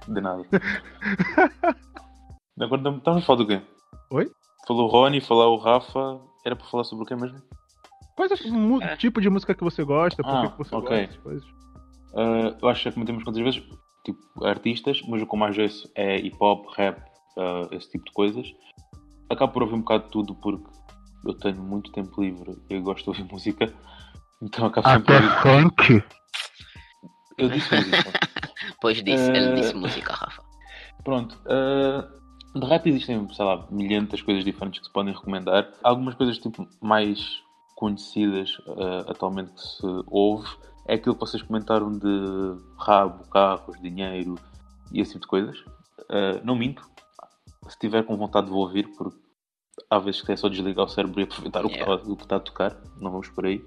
De nada. Agora estamos a falar do quê? Oi? Falou o Rony, falou o Rafa. Era para falar sobre o quê mesmo? Mu- É. tipo de música que você gosta, por Ah, que você ok. gosta, coisas. Ah, eu acho que já comentamos quantas vezes, tipo, artistas, mas o que eu mais ouço é hip hop, rap, ah, esse tipo de coisas. Acabo por ouvir um bocado de tudo porque eu tenho muito tempo livre e eu gosto de ouvir música. Então acabo sempre a ouvir. funk? Eu disse música. Pois disse, Eh, ele disse música, Rafa. Pronto. ah, de rap existem, sei lá, milhentas coisas diferentes que se podem recomendar. Algumas coisas tipo mais conhecidas ah, atualmente que se ouve. É aquilo que vocês comentaram de rabo, carros, dinheiro e esse tipo de coisas. Ah, não minto. Se tiver com vontade de vou ouvir, porque há vezes que é só desligar o cérebro e aproveitar o que Yeah. está- o que está a tocar. Não vamos por aí.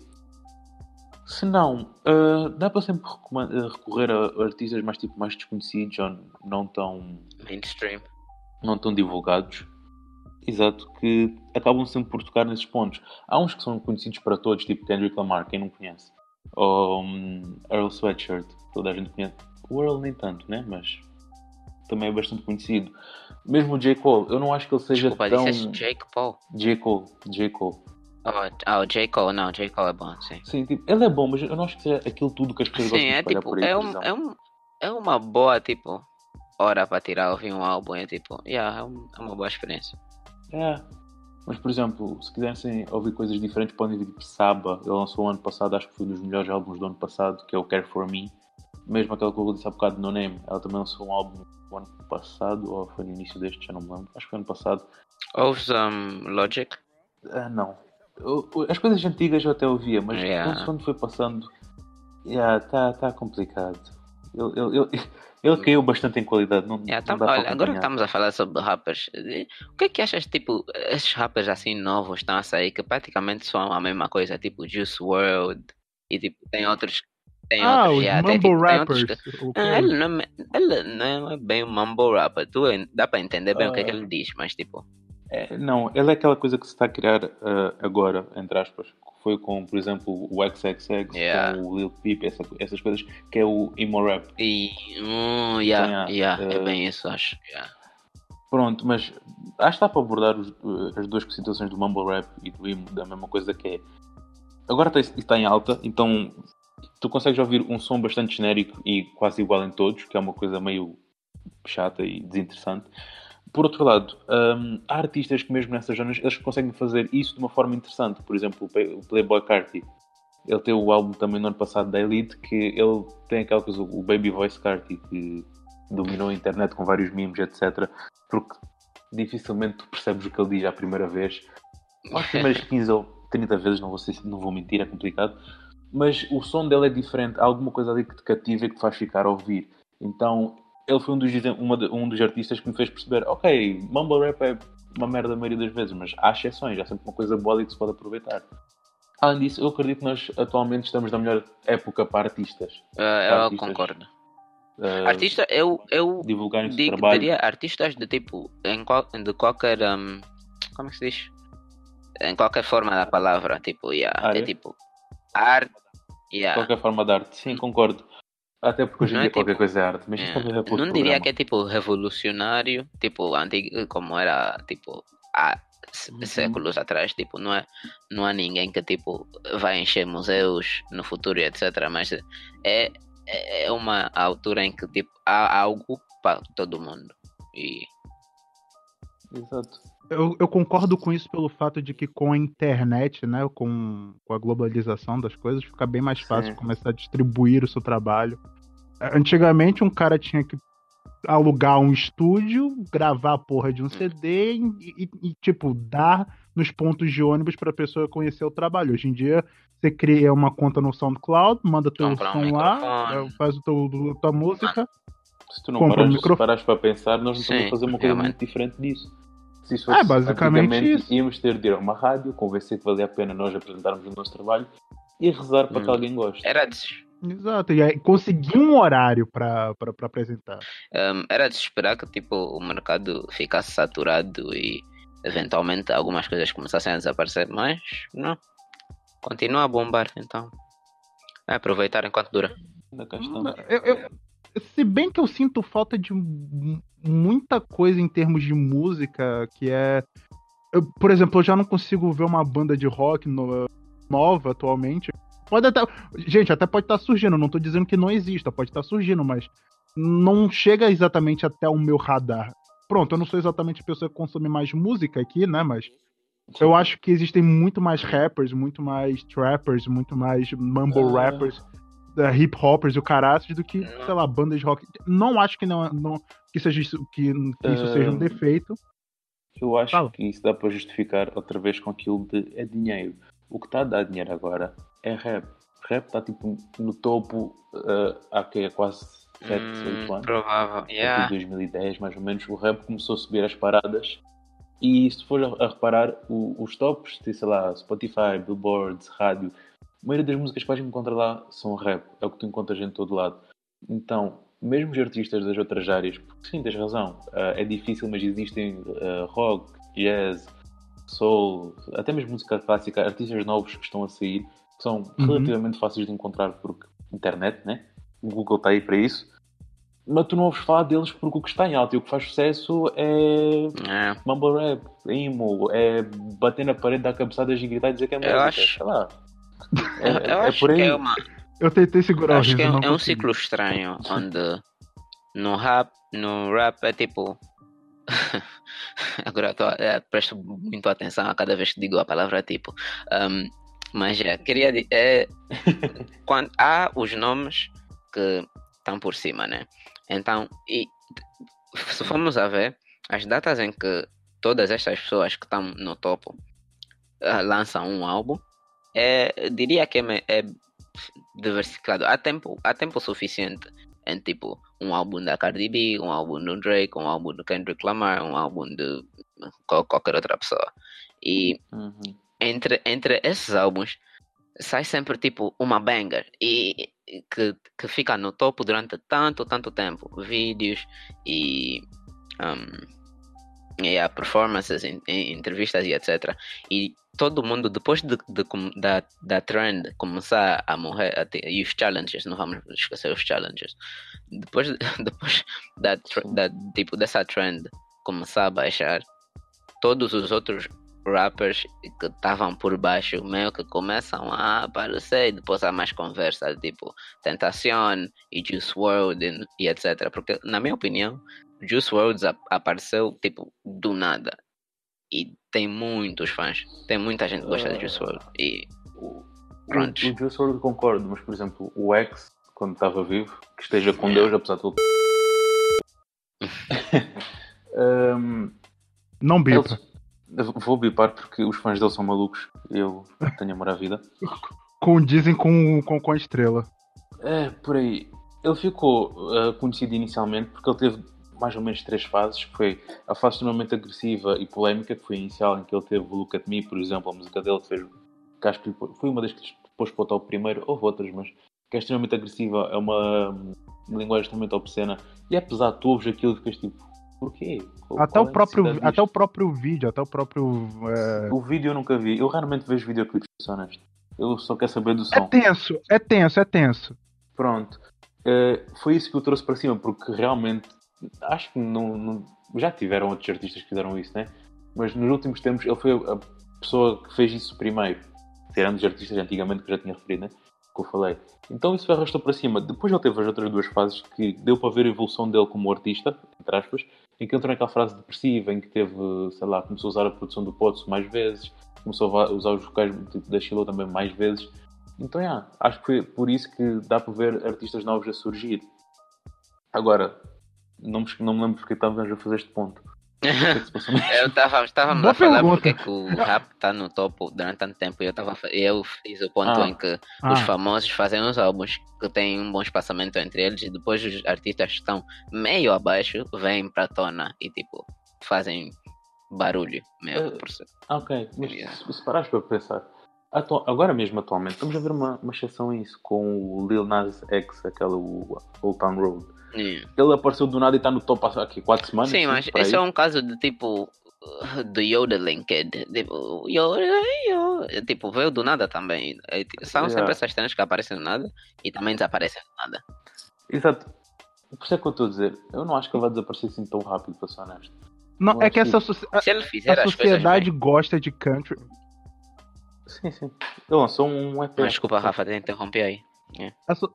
Se não, ah, dá para sempre ah, recorrer a artistas mais, tipo, mais desconhecidos ou não tão Mainstream. não tão divulgados. Exato, que acabam sempre por tocar nesses pontos. Há uns que são conhecidos para todos, tipo Kendrick Lamar, quem não conhece. Ou um, Earl Sweatshirt, toda a gente conhece. O Earl nem tanto, né? Mas também é bastante conhecido. Mesmo o J. Cole, eu não acho que ele seja Desculpa, tão. Jake Paul. J. Cole, J. Cole. Oh, oh, J. Cole, não, J. Cole é bom, sim. Sim, tipo, ele é bom, mas eu não acho que seja aquilo tudo que as pessoas Sim, gostam de é espalhar tipo, por aí. é, um, é, um, é uma boa, tipo, hora para tirar ouvir um álbum. É tipo, yeah, é, um- é uma boa experiência. É. Mas, por exemplo, se quiserem ouvir coisas diferentes, podem ver tipo Saba. Ele lançou o ano passado, acho que foi um dos melhores álbuns do ano passado, que é o Care For Me. Mesmo aquela que eu disse há bocado No Name, ela também lançou um álbum o ano passado, ou foi no início deste, já não me lembro. Acho que foi ano passado. Ouves um, Logic? Ah, não. As coisas antigas eu até ouvia, mas Yeah. quando- foi passando, yeah, tá, tá complicado. Ele, ele, ele, ele caiu bastante em qualidade. Não, Yeah, não para olha, agora que estamos a falar sobre rappers, eh, o que é que achas, tipo, esses rappers assim novos estão a sair que praticamente são a mesma coisa, tipo Juice WRLD e tipo, tem outros. Tem Ah, outros, os yeah, tem, mumble tipo, tem outros rappers. que- o que- Ah, ele, não, é- ele não é bem um mumble rapper, tu, dá para entender bem o que é que Ah. ele diz, mas tipo, É, não, ele é aquela coisa que se está a criar uh, agora, entre aspas. Foi com, por exemplo, o XXX, Yeah. com o Lil Peep, essa- essas coisas, que é o emo rap. E. Hum, yeah, Sim, yeah, é, é eh, bem isso, acho. yeah. Pronto, mas acho que dá para abordar os- uh, as duas situações do mumble rap e do emo da mesma coisa que é. Agora está, está em alta, então tu consegues ouvir um som bastante genérico e quase igual em todos, que é uma coisa meio chata e desinteressante. Por outro lado, hum, há artistas que mesmo nessas zonas eles conseguem fazer isso de uma forma interessante. Por exemplo, o Playboy Carti. Ele tem o álbum também no ano passado da Elite, que ele tem aquela coisa, o Baby Voice Carti, que dominou a internet com vários memes, etc. Porque dificilmente tu percebes o que ele diz à primeira vez. As primeiras 15 ou 30 vezes, não vou, ser- não vou mentir, é complicado. Mas o som dele é diferente, há alguma coisa ali que te cativa e que te faz ficar a ouvir. Então, ele foi um dos, uma um dos artistas que me fez perceber: ok, mumble rap é uma merda a maioria das vezes, mas há exceções, há sempre uma coisa boa que se pode aproveitar. Além disso, eu acredito que nós atualmente estamos na melhor época para artistas. Ah, eu artistas. concordo. Ah, Artista, eu, eu divulgarem digo, trabalho. diria artistas de tipo, em qual, de qualquer. hum, como é que se diz? Em qualquer forma da palavra, tipo, yeah, Área. é tipo. Arte. Yeah. qualquer forma de arte, sim, concordo. Até porque hoje em é dia qualquer tipo- coisa é arte, mas É, é Não diria que é tipo revolucionário, tipo antigo, como era tipo há Uhum. séculos atrás, tipo não é não há ninguém que tipo vai encher museus no futuro e etc. Mas é é uma altura em que tipo há algo para todo mundo e Exato. Eu, eu concordo com isso pelo fato de que com a internet, né, com, com a globalização das coisas, fica bem mais fácil Sim. começar a distribuir o seu trabalho. Antigamente, um cara tinha que alugar um estúdio, gravar a porra de um CD e, e- e, tipo, dar nos pontos de ônibus pra pessoa conhecer o trabalho. Hoje em dia, você cria uma conta no SoundCloud, manda teu Compra um som lá, microfone. eh, faz o teu, a tua música. Se tu não Compra um parares, se microfone. parares para pensar, nós não estamos a fazer uma coisa realmente. muito diferente disso. Se isso É, fosse basicamente antigamente, isso. íamos ter de ir a uma rádio, convencer que valia a pena nós apresentarmos o nosso trabalho e rezar para que Hum. alguém goste. era de, Exato, e aí conseguir um horário pra apresentar. hum, era de esperar que tipo o mercado ficasse saturado e eventualmente algumas coisas começassem a desaparecer, mas não. Continua a bombar, então. É aproveitar enquanto dura. Ainda cá estamos. Eu- eu- se bem que eu sinto falta de mu- muita coisa em termos de música, que é. eu, por exemplo, eu já não consigo ver uma banda de rock no- nova atualmente. Pode até. Gente, até pode estar surgindo, não tô dizendo que não exista, pode estar surgindo, mas não chega exatamente até o meu radar. Pronto, eu não sou exatamente a pessoa que consome mais música aqui, né? Mas eu acho que existem muito mais rappers, muito mais trappers, muito mais mumble Ah. rappers, eh, hip hoppers e o caralho do que, sei lá, bandas de rock. Não acho que não, não que seja isso, que, que isso seja um defeito. Eu acho Fala. que isso dá para justificar outra vez com aquilo de é dinheiro. O que está a dar dinheiro agora é rap. Rap está tipo no topo uh, há que é quase 7, Hum, 8 anos. provável. Em Yeah. 2010, mais ou menos, o rap começou a subir as paradas. E se for a, a reparar, o- os tops, de, sei lá, Spotify, Billboards, rádio, a maioria das músicas que vais encontrar lá são rap. É o que tu encontras em todo lado. Então, mesmo os artistas das outras áreas, porque sim, tens razão, ah, é difícil, mas existem ah, rock, jazz, soul, até mesmo música clássica, artistas novos que estão a sair, que são Uhum. relativamente fáceis de encontrar porque internet, né? O Google está aí para isso. Mas tu não ouves falar deles porque o que está em alta e o que faz sucesso é É. mumble rap, emo, é bater na parede, dar cabeçadas e gritar e dizer que é música. acho- Sei lá. É, Eu, eu é acho por aí. que é uma, Eu tentei segurar acho o que é, riso, um- não é um ciclo estranho onde no rap, no rap é tipo. Agora eu tô, é, presto muito atenção a cada vez que digo a palavra tipo. Um, mas é, queria é, quando há os nomes que estão por cima, né? Então, e se formos a ver, as datas em que todas estas pessoas que estão no topo ah, lançam um álbum, é, diria que é, é diversificado. Há tempo, há tempo suficiente em tipo um álbum da Cardi B, um álbum do Drake, um álbum do Kendrick Lamar, um álbum de qual- qualquer outra pessoa. E Uhum. entre, entre esses álbuns sai sempre tipo uma banger e e que, que fica no topo durante tanto, tanto tempo. Vídeos e um, a performances, em, em entrevistas e etc. E todo mundo, depois de, de, da, da trend começar a morrer, a ter, e os challenges, não vamos esquecer os challenges, depois, de- depois da, da, tipo, dessa trend começar a baixar, todos os outros rappers que estavam por baixo meio que começam a aparecer e depois há mais conversa, tipo Tentacion e Juice WRLD e, e etc. Porque, na minha opinião, Juice WRLD ap- apareceu tipo do nada e tem muitos fãs, tem muita gente que gosta de Juice WRLD e O, Prontos. o, o Juice WRLD concordo, mas por exemplo, o X, quando estava vivo, que esteja com Deus, apesar de tudo. Hum, Não bipa. vou bipar porque os fãs dele são malucos eu tenho amor à vida. Condizem com, com, com a estrela. É, por aí. Ele ficou uh, conhecido inicialmente porque ele teve mais ou menos três fases. que Foi a fase extremamente agressiva e polémica, que foi a inicial, em que ele teve o Look at Me, por exemplo, a música dele que fez. Que acho que foi uma das que depois para o top primeiro, houve outras, mas que é extremamente agressiva, é uma, uma linguagem extremamente obscena. E apesar de tu ouves aquilo, ficas tipo, porquê? Qual- Até qual o, é próprio, até o próprio vídeo, até o próprio. É, O vídeo eu nunca vi. Eu raramente vejo videoclipes, ser honesto. Eu só quero saber do é som. tenso, é tenso, é tenso. Pronto. Eh, foi isso que eu trouxe para cima, porque realmente acho que não, não- já tiveram outros artistas que fizeram isso, né? Mas nos últimos tempos ele foi a pessoa que fez isso primeiro. Tirando os artistas antigamente que eu já tinha referido, né? Que eu falei. Então isso arrastou para cima. Depois ele teve as outras duas fases que deu para ver a evolução dele como artista, entre aspas, em que entrou naquela frase depressiva, em que teve, sei lá, começou a usar a produção do Potso mais vezes, começou a usar os vocais tipo, da Shiloh também mais vezes. Então, yeah, acho que foi por isso que dá para ver artistas novos a surgir. Agora, não me, não me lembro porque estávamos a fazer este ponto. É eu estava estava a falar pergunta. porque que o rap está no topo durante tanto tempo e eu tava, eu fiz o ponto Ah. em que Ah, os famosos fazem os álbuns que têm um bom espaçamento entre eles e depois os artistas que estão meio abaixo vêm pra tona e tipo fazem barulho meio Eh, por si. Ok, mas Yeah. se, se parares para pensar, atu- agora mesmo atualmente, estamos a ver uma, uma exceção a isso com o Lil Nas X, aquela o Old Town Road. Yeah. Ele apareceu do nada e está no top há aqui 4 semanas. Sim, mas por aí. esse é um caso de tipo do Yodeling Kid. Tipo, Yodeling, yo- tipo, veio do nada também. É, tipo, São Yeah. sempre essas cenas que aparecem do nada e também desaparecem do nada. Exato. Por isso é que eu estou a dizer, eu não acho que ele vai desaparecer assim tão rápido, para ser honesto. não, eu é que essa a, Se ele fizer a sociedade gosta de country. Sim, sim. Ele lançou um EP. Mas, desculpa, Rafa, te interrompi aí. A so-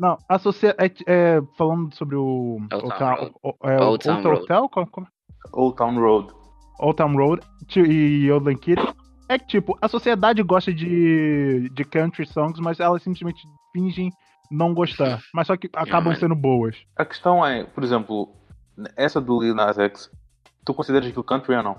Não, a sociedade. É, é, falando sobre o. Old o Town ca- Road. o- é, Old Town Road. Hotel? Como- como- Old Town Road. Old Town Road e Yodeling Kid. É que, tipo, a sociedade gosta de, de country songs, mas elas simplesmente fingem não gostar. Mas só que acabam sendo boas. A questão é, por exemplo, essa do Lil Nas X, tu consideras aquilo country ou não?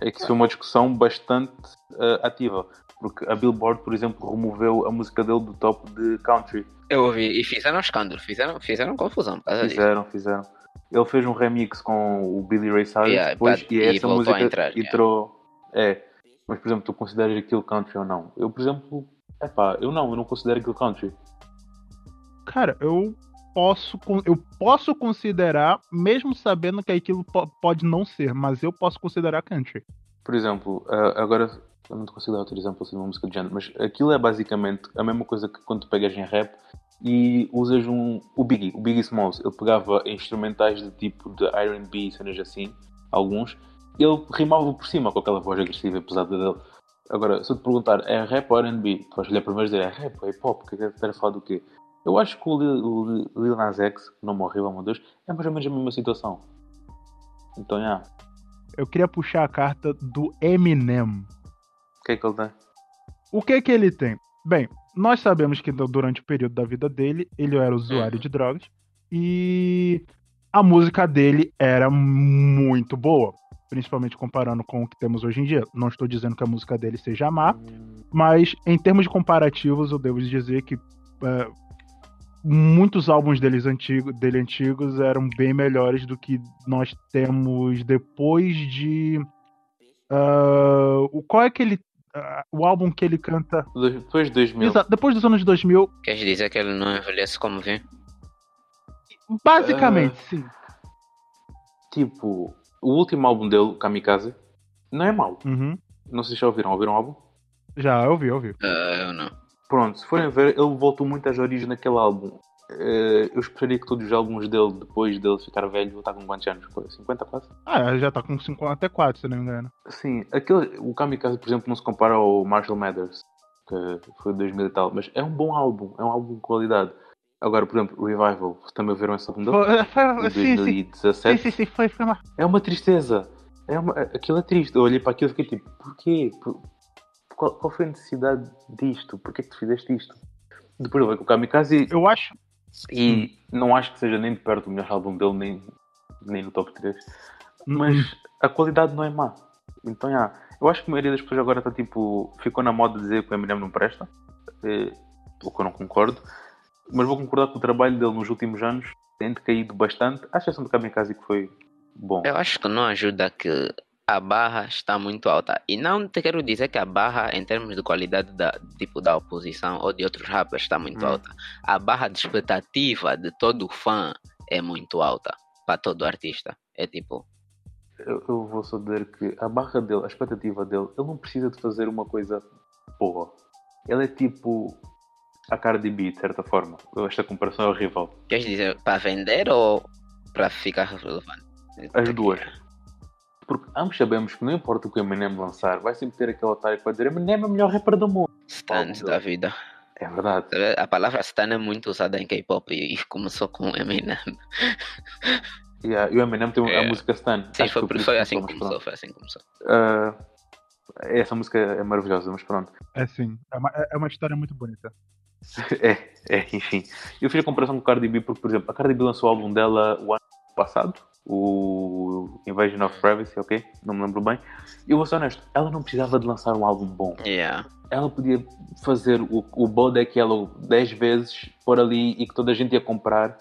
É que isso foi uma discussão bastante eh, ativa. Porque a Billboard, por exemplo, removeu a música dele do top de country. Eu ouvi e fizeram escândalo, fizeram, fizeram confusão por causa disso. Fizeram, fizeram. Ele fez um remix com o Billy Ray Cyrus Yeah, depois but- e essa música entrar, yeah. entrou. É. Mas, por exemplo, tu consideras aquilo country ou não? Eu, por exemplo, epá, eu não, eu não considero aquilo country. Cara, eu posso, eu posso considerar, mesmo sabendo que aquilo po- pode não ser, mas eu posso considerar country. Por exemplo, ah, agora eu não te consigo dar outro exemplo assim de uma música de género, mas aquilo é basicamente a mesma coisa que quando tu pegas em rap e usas um. O Biggie, o Biggie Smalls, ele pegava instrumentais de tipo de RB, cenas assim, alguns, ele rimava por cima com aquela voz agressiva e pesada dele. Agora, se eu te perguntar, é rap ou RB? Tu vais olhar primeiro e dizer, é rap, é hip hop, que é que quer falar do quê? Eu acho que o Lil, Lil- Nas X, não morreu, meu Deus, é mais ou menos a mesma situação. Então, já, Eu queria puxar a carta do Eminem. O que é que ele tem? O que que ele tem? Bem, nós sabemos que du- durante o período da vida dele, ele era usuário de drogas e a música dele era muito boa, principalmente comparando com o que temos hoje em dia. Não estou dizendo que a música dele seja má, mas em termos de comparativos, eu devo dizer que é, muitos álbuns deles antigo, dele antigos eram bem melhores do que nós temos depois de. o qual é aquele. O álbum que ele canta. Depois de 2000. Exato, depois dos anos 2000, Queres dizer que ele não envelhece como vem? basicamente, sim. Tipo, O último álbum dele, Kamikaze, não é mau. Uhum. Não sei se já ouviram. Ouviram o álbum? Já, eu vi, eu vi. Ah, eu não. Pronto, se forem ver, ele voltou muito às origens naquele álbum. Eh, eu esperaria que todos os álbuns dele, depois dele ficar velho, está com quantos anos? 50 quase? Ah, já tá com 54, se não me engano. Sim, aquele, o Kamikaze, por exemplo, não se compara ao Marshall Mathers, que foi de 2000 e tal, mas é um bom álbum, é um álbum de qualidade. Agora, por exemplo, Revival, vocês também viram esse álbum dele? Foi- sim, sim. 2017? Sim, sim, sim, foi, foi uma. É uma tristeza. É uma, aquilo é triste. Eu olhei para aquilo e fiquei tipo, porquê? Por- qual, qual foi a necessidade disto? Porquê que tu fizeste isto? Depois eu veio com o Kamikaze Eu acho. E não acho que seja nem de perto o melhor álbum dele, nem, nem no top 3. Mas Hum. a qualidade não é má. Então, já. Eu acho que a maioria das pessoas agora está tipo. Ficou na moda de dizer que o Eminem não presta. eh, o que eu não concordo. Mas vou concordar que o trabalho dele nos últimos anos tem decaído bastante. À exceção do Kamikaze, que foi bom. Eu acho que não ajuda que a barra está muito alta. E não te quero dizer que a barra, em termos de qualidade da, tipo, da oposição ou de outros rappers, está muito Hum. alta. A barra de expectativa de todo fã é muito alta para todo artista. É tipo, Eu, eu vou só dizer que a barra dele, a expectativa dele, ele não precisa de fazer uma coisa boa. Ele é tipo a Cardi B, de certa forma. Esta comparação é horrível. queres dizer para vender ou para ficar relevante? As duas. Porque ambos sabemos que não importa o que o Eminem lançar, vai sempre ter aquele otário que vai dizer Eminem é o melhor rapper do mundo. Stands da vida. É verdade. A palavra stan é muito usada em K-pop e começou com Eminem. Yeah, e o Eminem tem a É. música Stan. Sim, Acho foi, que isso foi assim que começou, foi assim que começou. Ah, essa música é maravilhosa, mas pronto. É sim. É uma, é uma história muito bonita. É, é, enfim. Eu fiz a comparação com Cardi B porque, por exemplo, a Cardi B lançou o álbum dela o ano passado, o Invasion of Privacy, ok? Não me lembro bem. E eu vou ser honesto, ela não precisava de lançar um álbum bom. Yeah. Ela podia fazer o, o Bodak Yellow 10 vezes por ali e que toda a gente ia comprar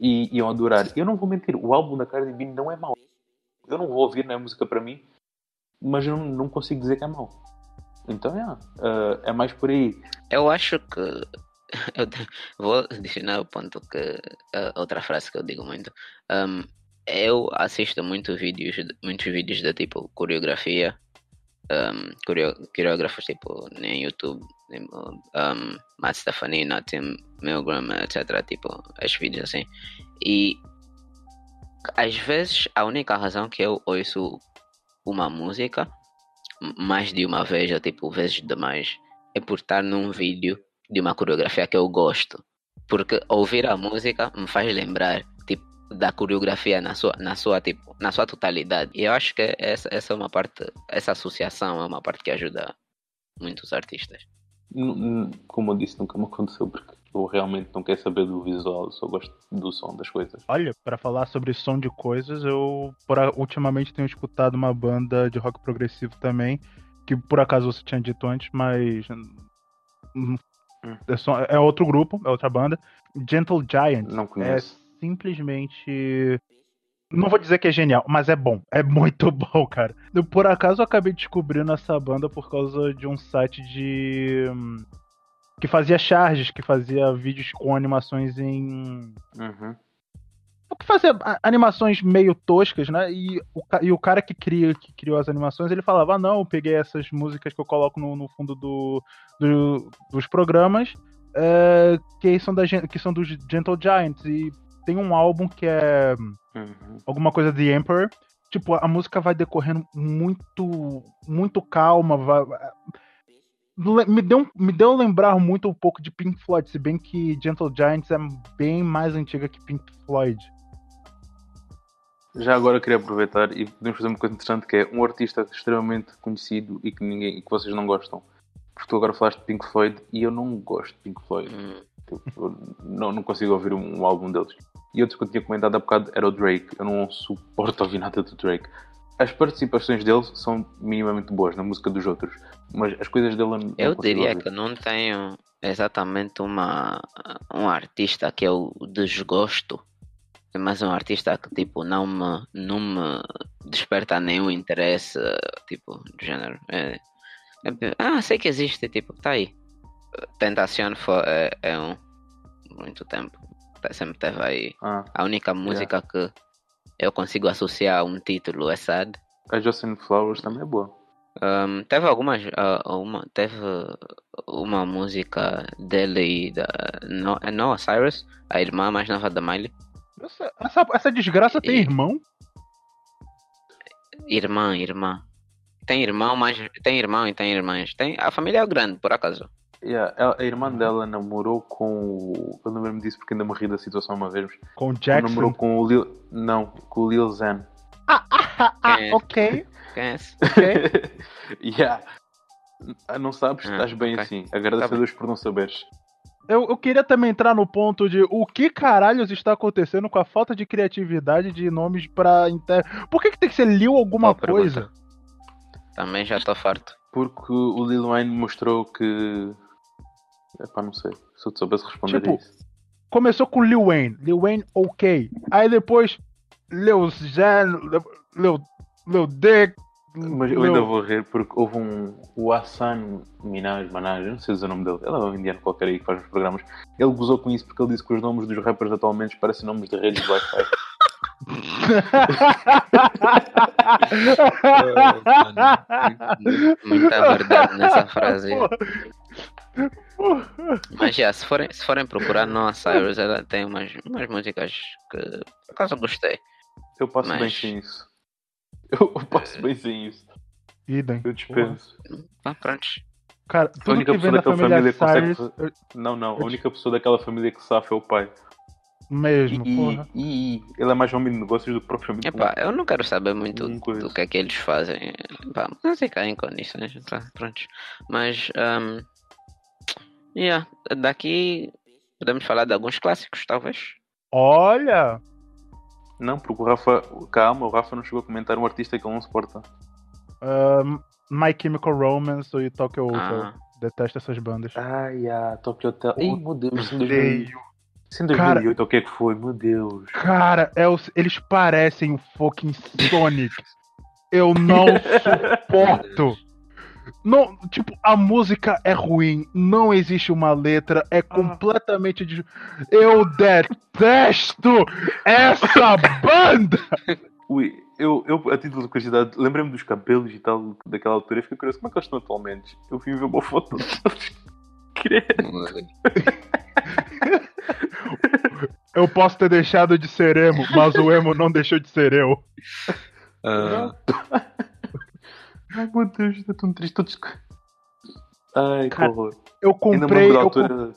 e iam adorar. Eu não vou mentir, o álbum da Cardi B não é mau. Eu não vou ouvir, não é música para mim, mas eu não, não consigo dizer que é mau. Então, é, ah, é mais por aí. Eu acho que. Eu vou adicionar o ponto que. a outra frase que eu digo muito. Um, eu assisto muito vídeos, de- muitos vídeos de tipo coreografia. Um, coreógrafos tipo no YouTube. Tipo, um, Matt Stefanino, Tim Milgram, etc. Tipo, esses vídeos assim. E. Às vezes a única razão que eu ouço uma música mais de uma vez, ou tipo, vezes demais, é por estar num vídeo de uma coreografia que eu gosto. Porque ouvir a música me faz lembrar tipo, da coreografia na sua, na sua, tipo, na sua totalidade. E eu acho que essa, essa é uma parte, essa associação é uma parte que ajuda muitos artistas. Como eu disse, nunca me aconteceu porque eu realmente não quero saber do visual, eu só gosto do som das coisas. Olha, pra falar sobre som de coisas, eu por a- ultimamente tenho escutado uma banda de rock progressivo também, que por acaso você tinha dito antes, mas hum, é, só- é outro grupo, é outra banda, Gentle Giant. Não É conheço. simplesmente não vou dizer que é genial, mas é bom. É muito bom, cara. Eu, por acaso eu acabei descobrindo essa banda por causa de um site de que fazia charges, que fazia vídeos com animações em Uhum. Que fazia a- animações meio toscas, né? E o, e o cara que, cria, que criou as animações, ele falava: ah, não, eu peguei essas músicas que eu coloco no, no fundo do, do- dos programas, é, que, são da, que são dos Gentle Giants. E tem um álbum que é Uhum. alguma coisa The Emperor. Tipo, a música vai decorrendo muito, muito calma. vai- me, deu, me deu lembrar muito um pouco de Pink Floyd, se bem que Gentle Giants é bem mais antiga que Pink Floyd. Já agora queria aproveitar e podemos fazer uma coisa interessante que é um artista extremamente conhecido e que ninguém e que vocês não gostam. Porque tu agora falaste de Pink Floyd e eu não gosto de Pink Floyd. Hum, Tipo, eu não, não consigo ouvir um, um álbum deles. E outro que eu tinha comentado há bocado era o Drake. Eu não suporto ouvir nada do Drake. As participações dele são minimamente boas na música dos outros, mas as coisas dele eu não Eu diria ouvir. que não tenho exatamente uma, um artista que eu desgosto, mas um artista que tipo não me, não me desperta nenhum interesse, tipo, do género. É, é- ah, sei que existe, tipo, tá aí. Tentacion foi, é, é um muito tempo. Sempre teve aí. Ah, A única música que eu consigo associar um título a sad. A Jocelyn Flowers também é boa. Um, teve algumas. Uh, uma, teve uma música dele e da no, Noah Cyrus, a irmã mais nova da Miley. Essa, essa, essa desgraça tem E- irmão? Irmã, irmã. Tem irmão, mas tem irmão e tem irmãs. Tem, a família é grande, por acaso. Yeah, ela- a irmã dela namorou com o. Eu lembro-me disso porque ainda me ri da situação uma vez. Com o Jackson. namorou com o Lil. Não, com o Lil Xan. Ah, ah, ah, é? ok. Quem é esse? ok. yeah. Ah, Não sabes? Ah, Estás bem ok. assim. Agradeço Tá a Deus por não saberes. Eu, eu queria também entrar no ponto de o que caralhos está acontecendo com a falta de criatividade de nomes pra. Inter... Por que, que tem que ser Lil alguma Boa pergunta. coisa? Também já estou farto. Porque o Lil Wayne mostrou que. Epá, não sei. Se eu te soubesse responder Tipo, isso. Começou com Lil Wayne. Lil Wayne, ok. Aí depois. Lil Zen. Lil. Lil Dick. Mas eu ainda vou rir porque houve um. O Hassan Minaj, Manaj, não sei dizer o nome dele. Ele é um indiano qualquer aí que faz os programas. Ele gozou com isso porque ele disse que os nomes dos rappers atualmente parecem nomes de redes de Wi-Fi. Muita verdade nessa frase. Mas já, se forem, se forem procurar Noah Cyrus, ela tem umas, umas músicas que por acaso eu gostei. Eu passo bem Mas- sem isso. Eu passo bem sem isso. Idem. Eu dispenso. Ah, pronto. Cara, A única pessoa da daquela família família que consegue. Não, não. A única pessoa daquela família que safa é o pai. Mesmo, E, porra. e- e ele é mais homem de negócios do que propriamente. Epá, eu não quero saber muito coisa. do que é que eles fazem. Pá, música em condições, tá, pronto. Mas, um, yeah, daqui podemos falar de alguns clássicos, talvez. Olha! Não, porque o Rafa. Calma, o Rafa não chegou a comentar um artista que ele não suporta. um, My Chemical Romance e Tokyo Hotel. Ah, Detesto essas bandas. Ai, ah, Tokyo Hotel. Ih, meu Deus, isso em 2008. Odeio. Isso em 2008, o que é que foi? Meu Deus. Cara, é os- eles parecem o fucking Sonic. Eu não suporto. Não, tipo, a música é ruim, não existe uma letra, é completamente de... Eu detesto essa banda! Ui, eu, eu, a título de curiosidade, lembrei-me dos cabelos e tal daquela altura e fiquei curioso como é que eles estão atualmente. Eu vim ver uma foto deles. Eu posso ter deixado de ser emo, mas o emo não deixou de ser eu. ah, Ai meu Deus, está tão triste. Todos... Ai, que Cara, horror. Eu comprei. eu com- altura,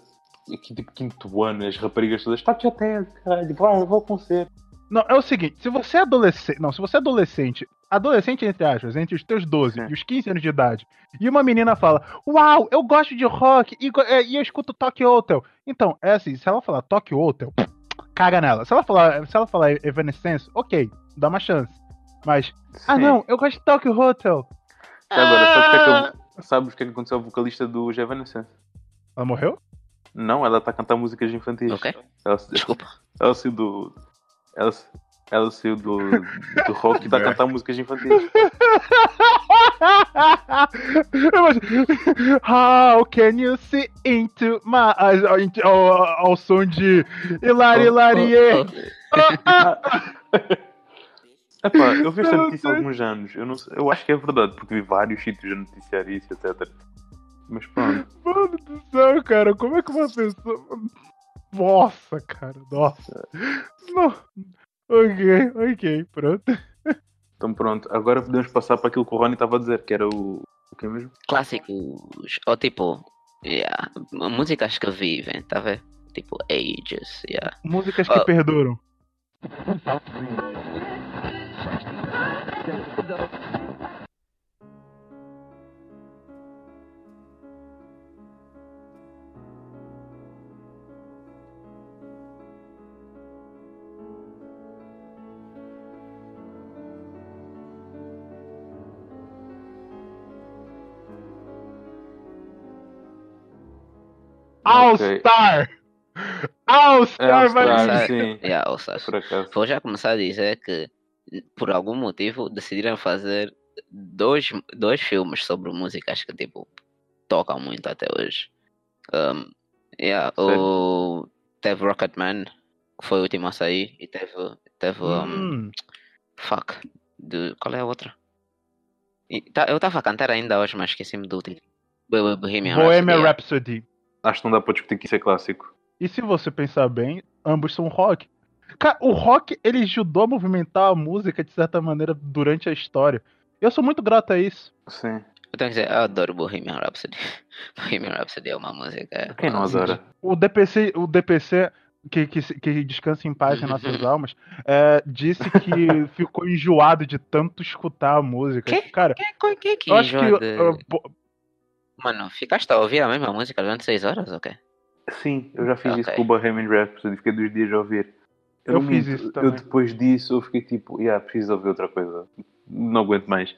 aqui tipo quinto ano, as raparigas todas, Tokyo Hotel, caralho, vai, vou ao concerto. Não, é o seguinte, se você é adolescente. Não, se você é adolescente, adolescente entre aspas, entre os teus 12 Sim. e os 15 anos de idade, e uma menina fala, uau, eu gosto de rock e, é, e eu escuto Tokyo Hotel. Então, é assim, se ela falar Tokyo Hotel, caga nela. Se ela falar, se ela falar Evanescence, ok, dá uma chance. Mas, ah Sim. não, eu gosto de Tokyo Hotel. Já agora, que é que, Ah! sabes o que é que aconteceu ao vocalista do Evanescence? Ela morreu? Não, ela está a cantar músicas infantis. ok, Ela, desculpa. ela saiu do. Ela, ela saiu do, do rock e está a cantar músicas infantis. How can you see into my eyes? Ao, ao, ao som de Hilari Hilarie. Epá, eu vi esta notícia há alguns anos. Eu, não sei- eu acho que é verdade, porque vi vários sítios a noticiar isso, etc. Mas pronto. Mano do céu, cara, como é que uma pessoa. Nossa, cara, nossa. Não. Ok, ok, pronto. Então pronto. Agora podemos passar para aquilo que o Rony estava a dizer, que era o. O que mesmo? Clássicos, ou tipo, yeah, músicas que vivem, tá vendo? Tipo, ages, yeah. Músicas que Ah. perduram. All. Star! All Star All vai Star, seja, Por acaso. vou já começar a dizer que por algum motivo decidiram fazer dois, dois filmes sobre músicas que tipo tocam muito até hoje. Um, yeah, o, teve Rocketman, que foi o último a sair, e teve Teve. Um, Hum, Fuck. De, qual é a outra? E tá- eu estava a cantar ainda hoje, mas esqueci-me do Bo- Bohemian Bohemian Rhapsody, Rhapsody. Acho que não dá para discutir que isso é clássico. E se você pensar bem, ambos são rock. Cara, o rock, ele ajudou a movimentar a música de certa maneira durante a história. Eu sou muito grato a isso. Sim. Eu tenho que dizer, eu adoro Bohemian Rhapsody. Bohemian Rhapsody é uma música. Quem não adora? O DPC, o DPC que, que, que descansa em paz em nossas almas, é, disse que ficou enjoado de tanto escutar a música. Quê? Cara, Que, que, que eu acho que. uh, bo- Mano, ficaste a ouvir a mesma música durante 6 horas ou quê? Sim, eu já fiz isso Ok. com o Bohemian Rhapsody, fiquei dois dias a ouvir. Eu não fiz isso Eu também. depois disso eu fiquei tipo, yeah, preciso ouvir outra coisa. Não aguento mais.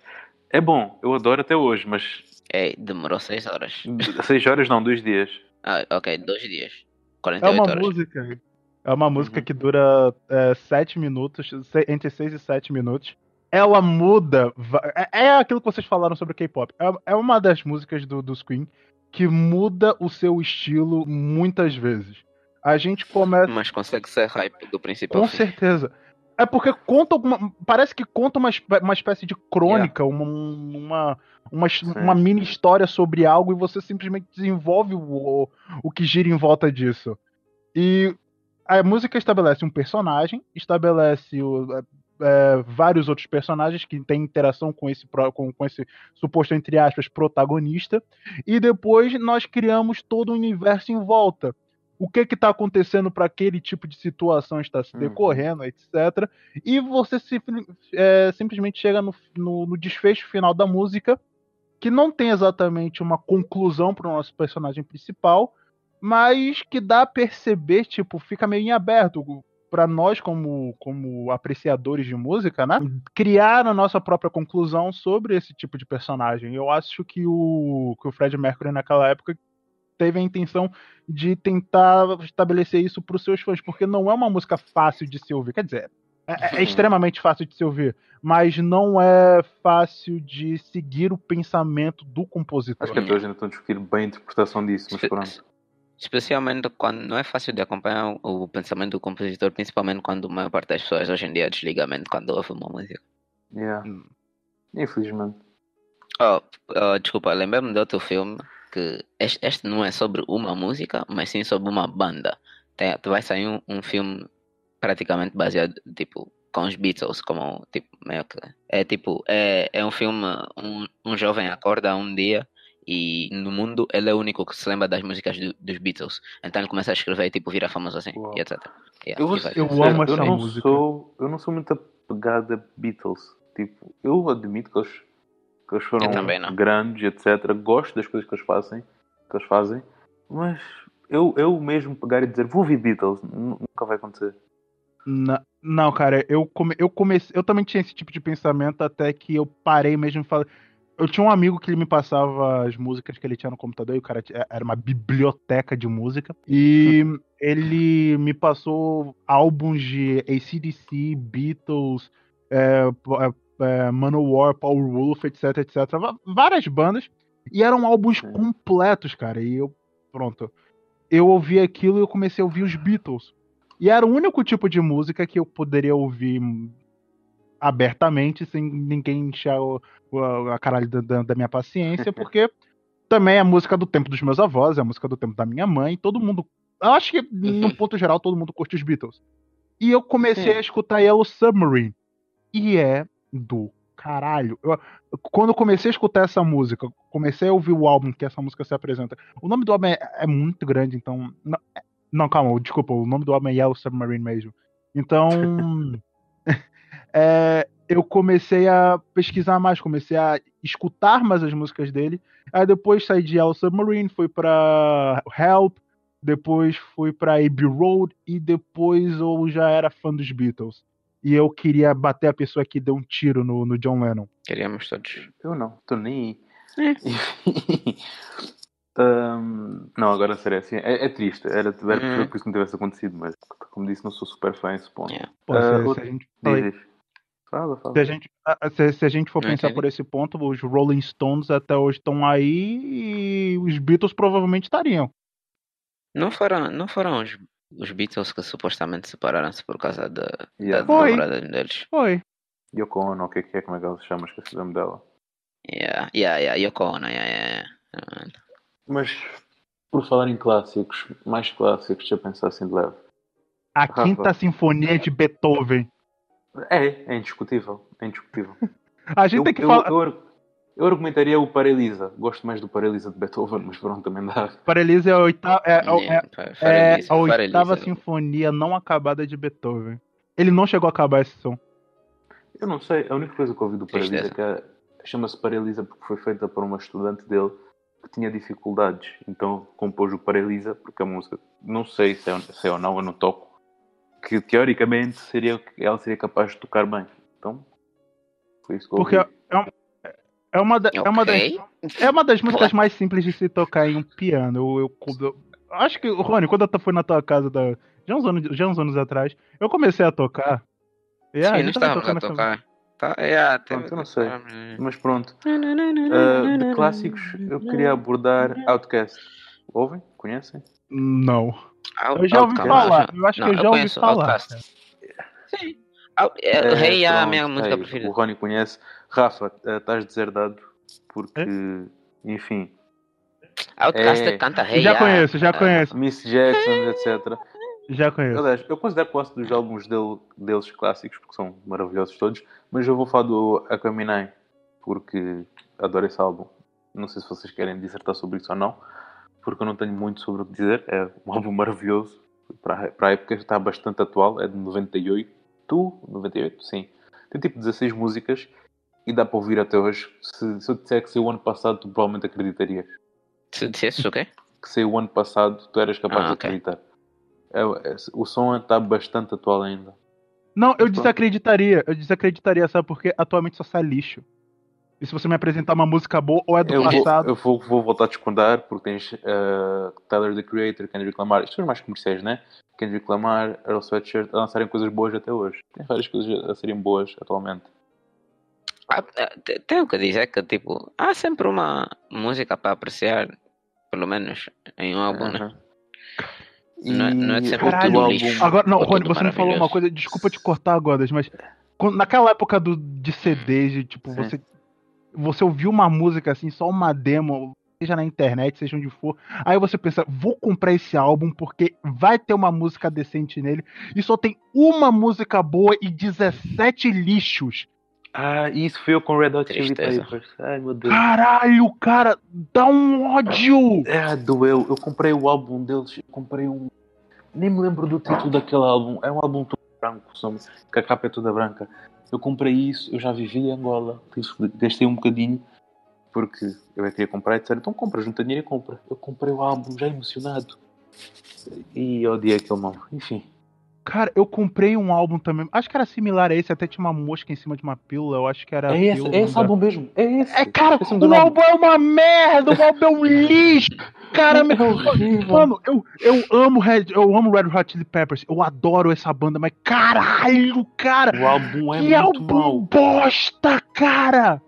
É bom, eu adoro até hoje, mas Ei, demorou 6 horas. seis horas não, dois dias. Ah, ok, 2 dias. É 48 uma horas. música. É uma música Uhum. que dura 7 minutos, se- entre 6 e 7 minutos. Ela muda. É, é aquilo que vocês falaram sobre K-pop. É, é uma das músicas do, dos Queen que muda o seu estilo muitas vezes. A gente começa. Mas consegue ser hype do princípio ao Com fim. certeza. É porque conta alguma. Parece que conta uma, uma espécie de crônica, uma, uma, uma, Sim, uma mini história sobre algo e você simplesmente desenvolve o, o que gira em volta disso. E a música estabelece um personagem, estabelece o- é, é, vários outros personagens que têm interação com esse, com, com esse suposto, entre aspas, protagonista, e depois nós criamos todo o universo em volta. O que está acontecendo para aquele tipo de situação está se Uhum. decorrendo, etc. E você se- é, simplesmente chega no, no- no desfecho final da música, que não tem exatamente uma conclusão para o nosso personagem principal, mas que dá a perceber, tipo, fica meio em aberto para nós como, como apreciadores de música, né? Criar a nossa própria conclusão sobre esse tipo de personagem. Eu acho que o, que o Fred Mercury naquela época teve a intenção de tentar estabelecer isso para os seus fãs, porque não é uma música fácil de se ouvir. Quer dizer, é, é extremamente fácil de se ouvir, mas não é fácil de seguir o pensamento do compositor. Acho que até hoje ainda estão a discutir bem a interpretação disso, mas pronto. Especialmente quando não é fácil de acompanhar o pensamento do compositor, principalmente quando a maior parte das pessoas hoje em dia desliga a mente quando ouve uma música. Yeah. Hum. Infelizmente. Oh, oh, desculpa, lembrei-me de outro filme que este, este não é sobre uma música, mas sim sobre uma banda. Tem, vai sair um, um filme praticamente baseado tipo com os Beatles, como tipo meio que é tipo é, é um filme um, um jovem acorda um dia e no mundo ele é o único que se lembra das músicas do- dos Beatles. Então ele começa a escrever e tipo vira famoso assim Uau. e etc. Yeah, Eu, vou e Eu amo essa eu não música. Sou, eu não sou muito apegado a Beatles. Tipo, eu admito que eles, que eles foram também não. grandes, etc. Gosto das coisas que eles fazem, que eles fazem mas eu, eu mesmo pegar e dizer vou ouvir Beatles, nu- nunca vai acontecer. Na- Não, cara, eu, come, eu comecei. Eu também tinha esse tipo de pensamento até que eu parei mesmo e falei. Eu tinha um amigo que ele me passava as músicas que ele tinha no computador e o cara tinha- era uma biblioteca de música. E ele me passou álbuns de ACDC, Beatles, é, é, Manowar, Power Wolf, etc, etc. Várias bandas. E eram álbuns completos, cara. E eu, pronto. Eu ouvi aquilo e eu comecei a ouvir os Beatles. E era o único tipo de música que eu poderia ouvir abertamente, sem ninguém encher o- o- a caralho da, da- da minha paciência, porque também é a música do tempo dos meus avós, é a música do tempo da minha mãe, todo mundo. Eu acho que, no ponto geral, todo mundo curte os Beatles. E eu comecei Sim. a escutar Yellow Submarine. E é do caralho. Eu- quando eu comecei a escutar essa música, comecei a ouvir o álbum que essa música se apresenta. O nome do álbum é, é muito grande, então. Não, não, calma, desculpa, o nome do álbum é Yellow Submarine mesmo. Então. é, eu comecei a pesquisar mais, comecei a escutar mais as músicas dele. Aí depois saí de Yellow Submarine, fui pra Help, depois fui pra Abbey Road e depois eu já era fã dos Beatles. E eu queria bater a pessoa que deu um tiro no, no John Lennon. Queríamos todos. Eu não, estou nem É. aí. Ahm, não, agora a sério, assim, é, é triste. Era, era Uhum. por isso que não tivesse acontecido, mas como disse, não sou super fã esse ponto. Yeah. Pô, Ah, se, se outro- a gente, Diz, diz. Fala, fala. se, a gente, ah, se, se a gente for Não pensar entendi. por esse ponto, os Rolling Stones até hoje estão aí e os Beatles provavelmente estariam. Não foram, não foram os, os Beatles que supostamente separaram-se por causa da, Yeah. da namorada deles. Foi. Yoko Ono, o que é que é? Como é que ela se chama? Esqueci o nome dela. Yeah, yeah, yeah, Yoko Ono, yeah, yeah, yeah. Mas, por falar em clássicos, mais clássicos, deixa eu pensar assim de leve. A Rafa. quinta sinfonia de Beethoven. É, é indiscutível. É indiscutível. A gente eu, tem que eu, falar. eu, eu argumentaria o Paralisa. Gosto mais do Paralisa de Beethoven, mas pronto, também dá. Paralisa é a oitava, é, é- é Fara a oitava sinfonia não acabada de Beethoven. Ele não chegou a acabar esse som. Eu não sei, a única coisa que eu ouvi do Paralisa é que é- chama-se Paralisa porque foi feita por uma estudante dele que tinha dificuldades. Então compôs o Paralisa porque a música, não sei se é, se é ou não, eu não toco, que teoricamente seria, ela seria capaz de tocar bem. Então, foi isso que eu Porque ouvi. é, um- é uma, da- é uma das, é uma das músicas mais simples de se tocar em um piano. Eu, eu- eu- acho que, Rony, quando eu fui na tua casa da, já, uns anos, já uns anos atrás, eu comecei a tocar. E, ah, Sim, a não gente tava estávamos a tocar. Tá, yeah, teve Pronto, eu não sei. né? Mas pronto, Ah, de clássicos eu queria abordar Outcast. Ouvem? Conhecem? Não. Out- Eu já ouvi Outcast. falar. Eu acho Não, que eu já eu ouvi conheço falar. Outcast. Sim. Out- é, Rei é a minha música preferida. O Rony conhece. Rafa, eh, estás deserdado porque, enfim, Outcast É. canta Rei já Ya. conheço, já Ah, conheço. Miss Jackson, etc. Já conheço. Aliás, eu considero quase dos álbuns dele, deles clássicos, porque são maravilhosos todos, mas eu vou falar do Akaminai, porque adoro esse álbum. Não sei se vocês querem dissertar sobre isso ou não, porque eu não tenho muito sobre o que dizer. É um álbum maravilhoso, para, a- para a época está bastante atual, é de 98. Tu? 98? Sim. Tem tipo 16 músicas e dá para ouvir até hoje. Se, se eu disser que saiu o ano passado, tu provavelmente acreditarias. Se dissesse o quê? Que saiu o ano passado, tu eras capaz Ah, de ok. acreditar. É, é, o som está bastante atual ainda. Não, eu desacreditaria. Eu desacreditaria, sabe? Porque atualmente só sai lixo. E se você me apresentar uma música boa ou é do Eu, vou, passado. eu vou, vou voltar a discordar porque tens eh, Tyler the Creator, Kendrick Lamar, isto são os mais comerciais, né? Kendrick Lamar, Earl Sweatshirt a lançarem coisas boas até hoje. Tem várias coisas a serem boas atualmente. Te- Tenho que dizer que, tipo, há sempre uma música para apreciar, pelo menos em um álbum, né? Aham. Não é- não é sempre outro tudo lixo. Agora, não, Rony, você me falou uma coisa, desculpa te cortar agora, mas quando- naquela época do, de CDs, de, tipo, Sim. você, você ouviu uma música assim, só uma demo, seja na internet, seja onde for, aí você pensa, vou comprar esse álbum porque vai ter uma música decente nele, e só tem uma música boa e 17 lixos. Ah, isso foi eu com Red Hot Chili. Peppers. Ai meu Deus. Caralho, cara, dá um ódio! É, doeu. Eu comprei o álbum deles. Eu comprei um. Nem me lembro do título daquele álbum. É um álbum todo branco, sabe? que a capa é toda branca. Eu comprei isso, eu já vivi em Angola. Gastei um bocadinho porque eu é que ia comprar e disseram: então compra, junta dinheiro e compra. Eu comprei o álbum já emocionado e odiei aquele nome. Enfim, Cara, eu comprei um álbum também, acho que era similar a esse, até tinha uma mosca em cima de uma pílula, eu acho que era. é esse, pílula, é esse álbum mesmo. É esse. É, cara, Esqueci-me do o álbum é uma merda, o álbum é um lixo. Cara, É horrível. mano, eu, eu amo Red, eu amo Red Hot Chili Peppers, eu adoro essa banda, mas caralho, cara, O álbum é que muito álbum mau. bosta, cara.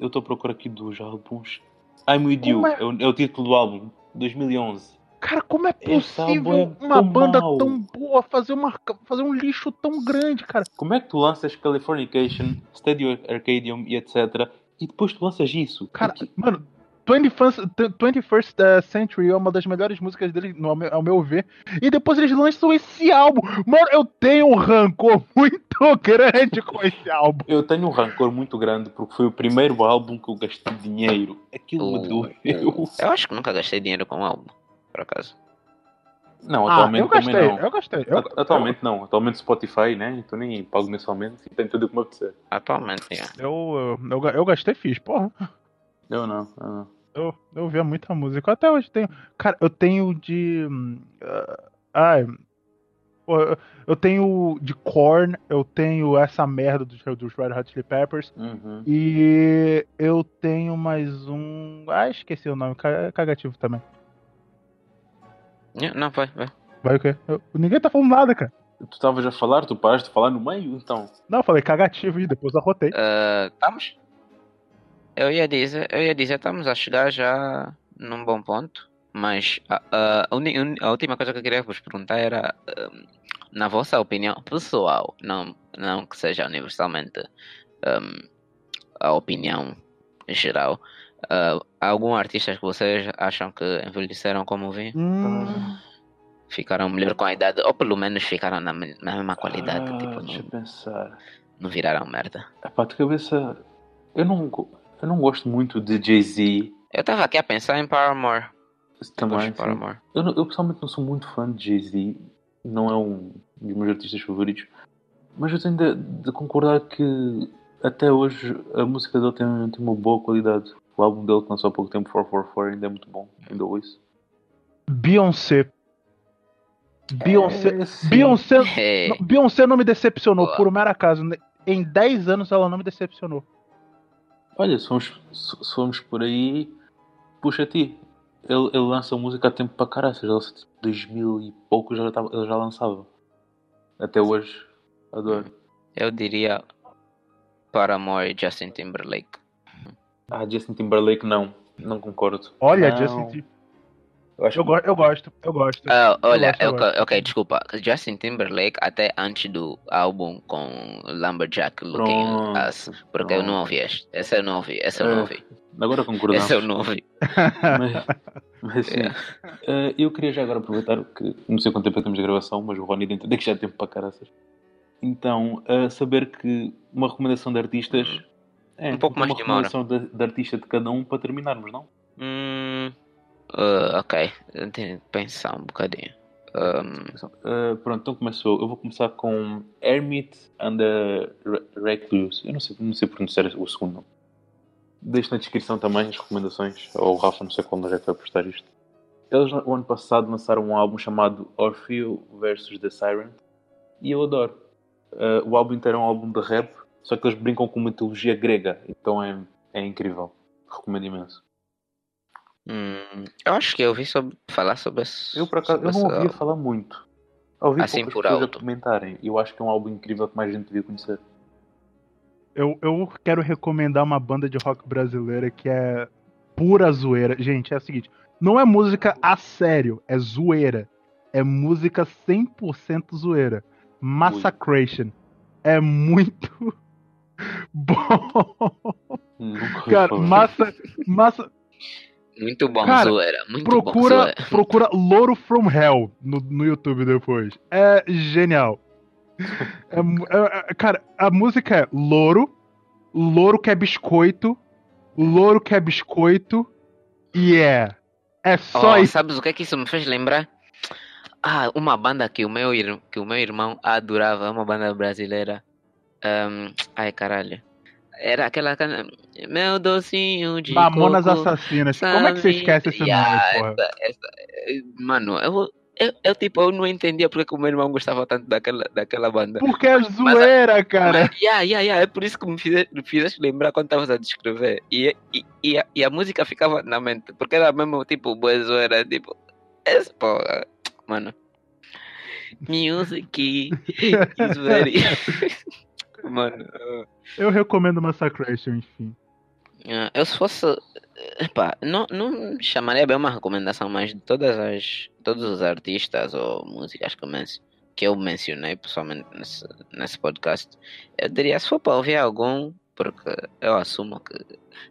Eu estou à procura aqui dos álbuns. I'm With You Como é? é o, é o título do álbum, 2011. Cara, como é possível é uma banda mau. tão boa fazer, uma, fazer um lixo tão grande, cara? Como é que tu lanças Californication, Stadio Arcadium e etc. E depois tu lanças isso? Cara, Porque- mano, 21st, 21st uh, Century é uma das melhores músicas dele, no, ao meu- ver. E depois eles lançam esse álbum. Mano, eu tenho um rancor muito grande com esse álbum. eu tenho um rancor muito grande porque foi o primeiro álbum que eu gastei dinheiro. Aquilo me O- doeu. Eu acho que nunca gastei dinheiro com um álbum, por acaso. Não, Ah, atualmente eu gostei, também não. eu gostei. Eu, Atualmente não. Atualmente Spotify, né? Então nem pago mensalmente e tenho tudo o que me apetecer. Atualmente, yeah. eu, eu, eu, eu gastei fiz, porra. Eu não. Eu não. Eu, eu ouvia muita música. Até hoje tenho. Cara, eu tenho de. ah, ai. eu- eu tenho de Korn, eu tenho essa merda dos, dos Red Hot Chili Peppers. Uhum. E eu tenho mais um. Ah, esqueci o nome, ca- cagativo também. Yeah, Não, vai, vai. Vai o quê? Eu- ninguém tá falando nada, cara. Tu estavas a falar, tu paraste de falar no meio, então. Não, eu falei cagativo e depois arrotei. Ah, estamos? Eu ia dizer, eu ia dizer, estamos a chegar já num bom ponto. Mas a, a, a uni- a última coisa que eu queria vos perguntar era, hum, na vossa opinião pessoal, não, não que seja universalmente hum, a opinião geral, há algum artista que vocês acham que envelheceram como vinho? Hum, Ficaram melhor com a idade, ou pelo menos ficaram na, me- na mesma qualidade, Ah, tipo, deixa não, pensar. não viraram merda. Epá, de cabeça. Eu não, eu não gosto muito de Jay-Z Eu tava aqui a pensar em Paramore. também. Paramore. Eu, eu pessoalmente não sou muito fã de Jay-Z, não é um dos meus artistas favoritos, mas eu tenho de, de concordar que até hoje a música dele tem, tem uma boa qualidade. O álbum dele que lançou há pouco tempo, 444, ainda é muito bom, ainda ouço. Beyoncé. Beyoncé. É. Beyoncé, É, não, Beyoncé não me decepcionou Boa. por um mero acaso. Em 10 anos ela não me decepcionou. Olha, se formos, se se formos por aí, puxa ti. Ele, ele lança música há tempo para caralho, ele lança tipo 2000 e pouco já tava, ele já lançava. Até hoje, adoro. eu diria Paramore e Justin Timberlake. Ah, Justin Timberlake não, não concordo. Olha, Não. Justin Tim- Eu acho eu, go- eu gosto, eu gosto. Ah, olha, gosto, eu eu- gosto. ok, desculpa. Justin Timberlake, até antes do álbum com Lumberjack Looking Pronto, Us, porque eu não ouvi este. Esse eu não ouvi, esse eu não É, ouvi. Agora concordamos. Esse eu não ouvi. Mas, mas sim. Eh, eu queria já agora aproveitar que não sei quanto tempo é que temos de gravação, mas o Rony dentro que já é tempo para caraças. Então, eh, saber que uma recomendação de artistas é Um pouco mais uma de uma hora. de, de artista de cada um para terminarmos, não? Hum, ah, ok, tenho que pensar um bocadinho. Um, Eh, pronto, então começou. Eu vou começar com Hermit and the Re- Recluse. Eu não sei, não sei pronunciar o segundo nome. Deixo na descrição também as recomendações. Ou o Rafa, não sei quando é que vai postar isto. Eles, o ano passado, lançaram um álbum chamado Orfeo vs. The Siren. E eu adoro. Eh, o álbum inteiro é um álbum de rap, só que eles brincam com mitologia grega. Então é, é incrível. Recomendo imenso. hum, eu acho que eu ouvi sobre, falar sobre esse. Eu, por acaso, eu não ouvia álbum. falar muito. Ouvi Assim, por pessoas alto. a comentarem. E eu acho que é um álbum incrível que mais gente devia conhecer. Eu, eu quero recomendar uma banda de rock brasileira que é pura zoeira. Gente, é o seguinte: não é música a sério, é zoeira. É música 100% zoeira. Massacration. É muito bom. Cara, massa, massa. Muito bom, Cara, zoeira. Muito bom, Procura, zoeira. procura Louro from Hell no, no YouTube depois. É genial. É é- é- cara, a música é Louro, Louro quer biscoito, Louro quer biscoito, e é. É só Oh, isso. sabes o que é que isso me fez lembrar? Ah, uma banda que o meu, que o meu irmão adorava, uma banda brasileira. Ahm, ai, caralho. Era aquela. Meu docinho de. Mamonas coco, Assassinas. Como é que você sabe? esquece esse nome, Yeah, porra? essa- essa- mano, eu, eu, eu, tipo, eu não entendia porque que o meu irmão gostava tanto daquela, daquela banda. Porque é zoeira, cara. Mas, yeah, yeah, yeah, é por isso que me fize- me fizeste lembrar quando estavas a descrever. E, e, e, a, e a música ficava na mente, porque era mesmo tipo boa tipo. Esse, pô, mano. Music is very. mano. Eu recomendo Massacration, enfim. ah, Eu se fosse. Epá, não, não chamaria bem uma recomendação, mas de todas as. Todos os artistas ou músicas que eu, men que eu mencionei pessoalmente nesse, nesse podcast, eu diria se for para ouvir algum, porque eu assumo que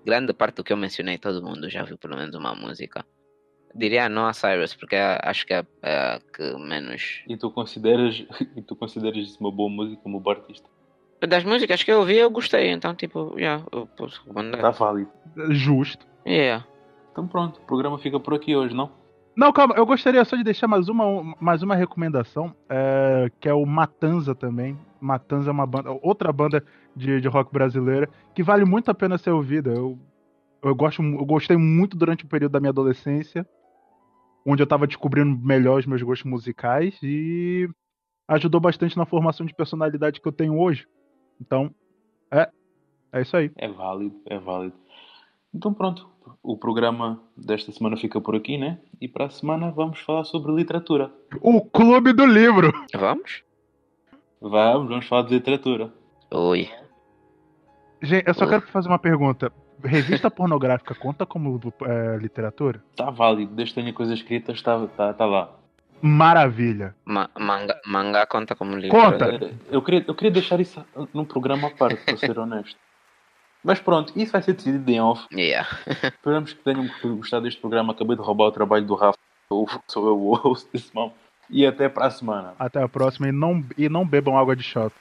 grande parte do que eu mencionei todo mundo já viu pelo menos uma música. Diria Noah Cyrus, porque acho que é, é a que menos. E tu consideras, e tu consideras isso uma boa música, uma boa artista? Das músicas que eu ouvi, eu gostei, então, tipo, já, eu posso recomendar. Está válido. Justo. Yeah. Então pronto, o programa fica por aqui hoje, não? Não, calma, eu gostaria só de deixar mais uma, mais uma recomendação, é, que é o Matanza também. Matanza é uma banda, outra banda de, de rock brasileira, que vale muito a pena ser ouvida. Eu, eu, gosto, eu gostei muito durante o período da minha adolescência, onde eu tava descobrindo melhor os meus gostos musicais e ajudou bastante na formação de personalidade que eu tenho hoje. Então, é, é isso aí. É válido, é válido. Então pronto, o programa desta semana fica por aqui, né? E para a semana vamos falar sobre literatura. O Clube do Livro! Vamos? Vamos, vamos falar de literatura. Oi. Gente, eu só Oi. quero fazer uma pergunta. revista pornográfica conta como é, literatura? Tá válido, desde que tenha coisas escritas, tá, tá, tá lá. Maravilha. Ma manga, mangá conta como livro. Conta. É, Eu queria, eu queria deixar isso num programa à parte, para ser honesto. Mas pronto, isso vai ser decidido em off. Yeah. Esperamos que tenham gostado deste programa. Acabei de roubar o trabalho do Rafa. Eu- Sou eu o host desse mal. E até para a semana. Até a próxima e não, e não bebam água de shot.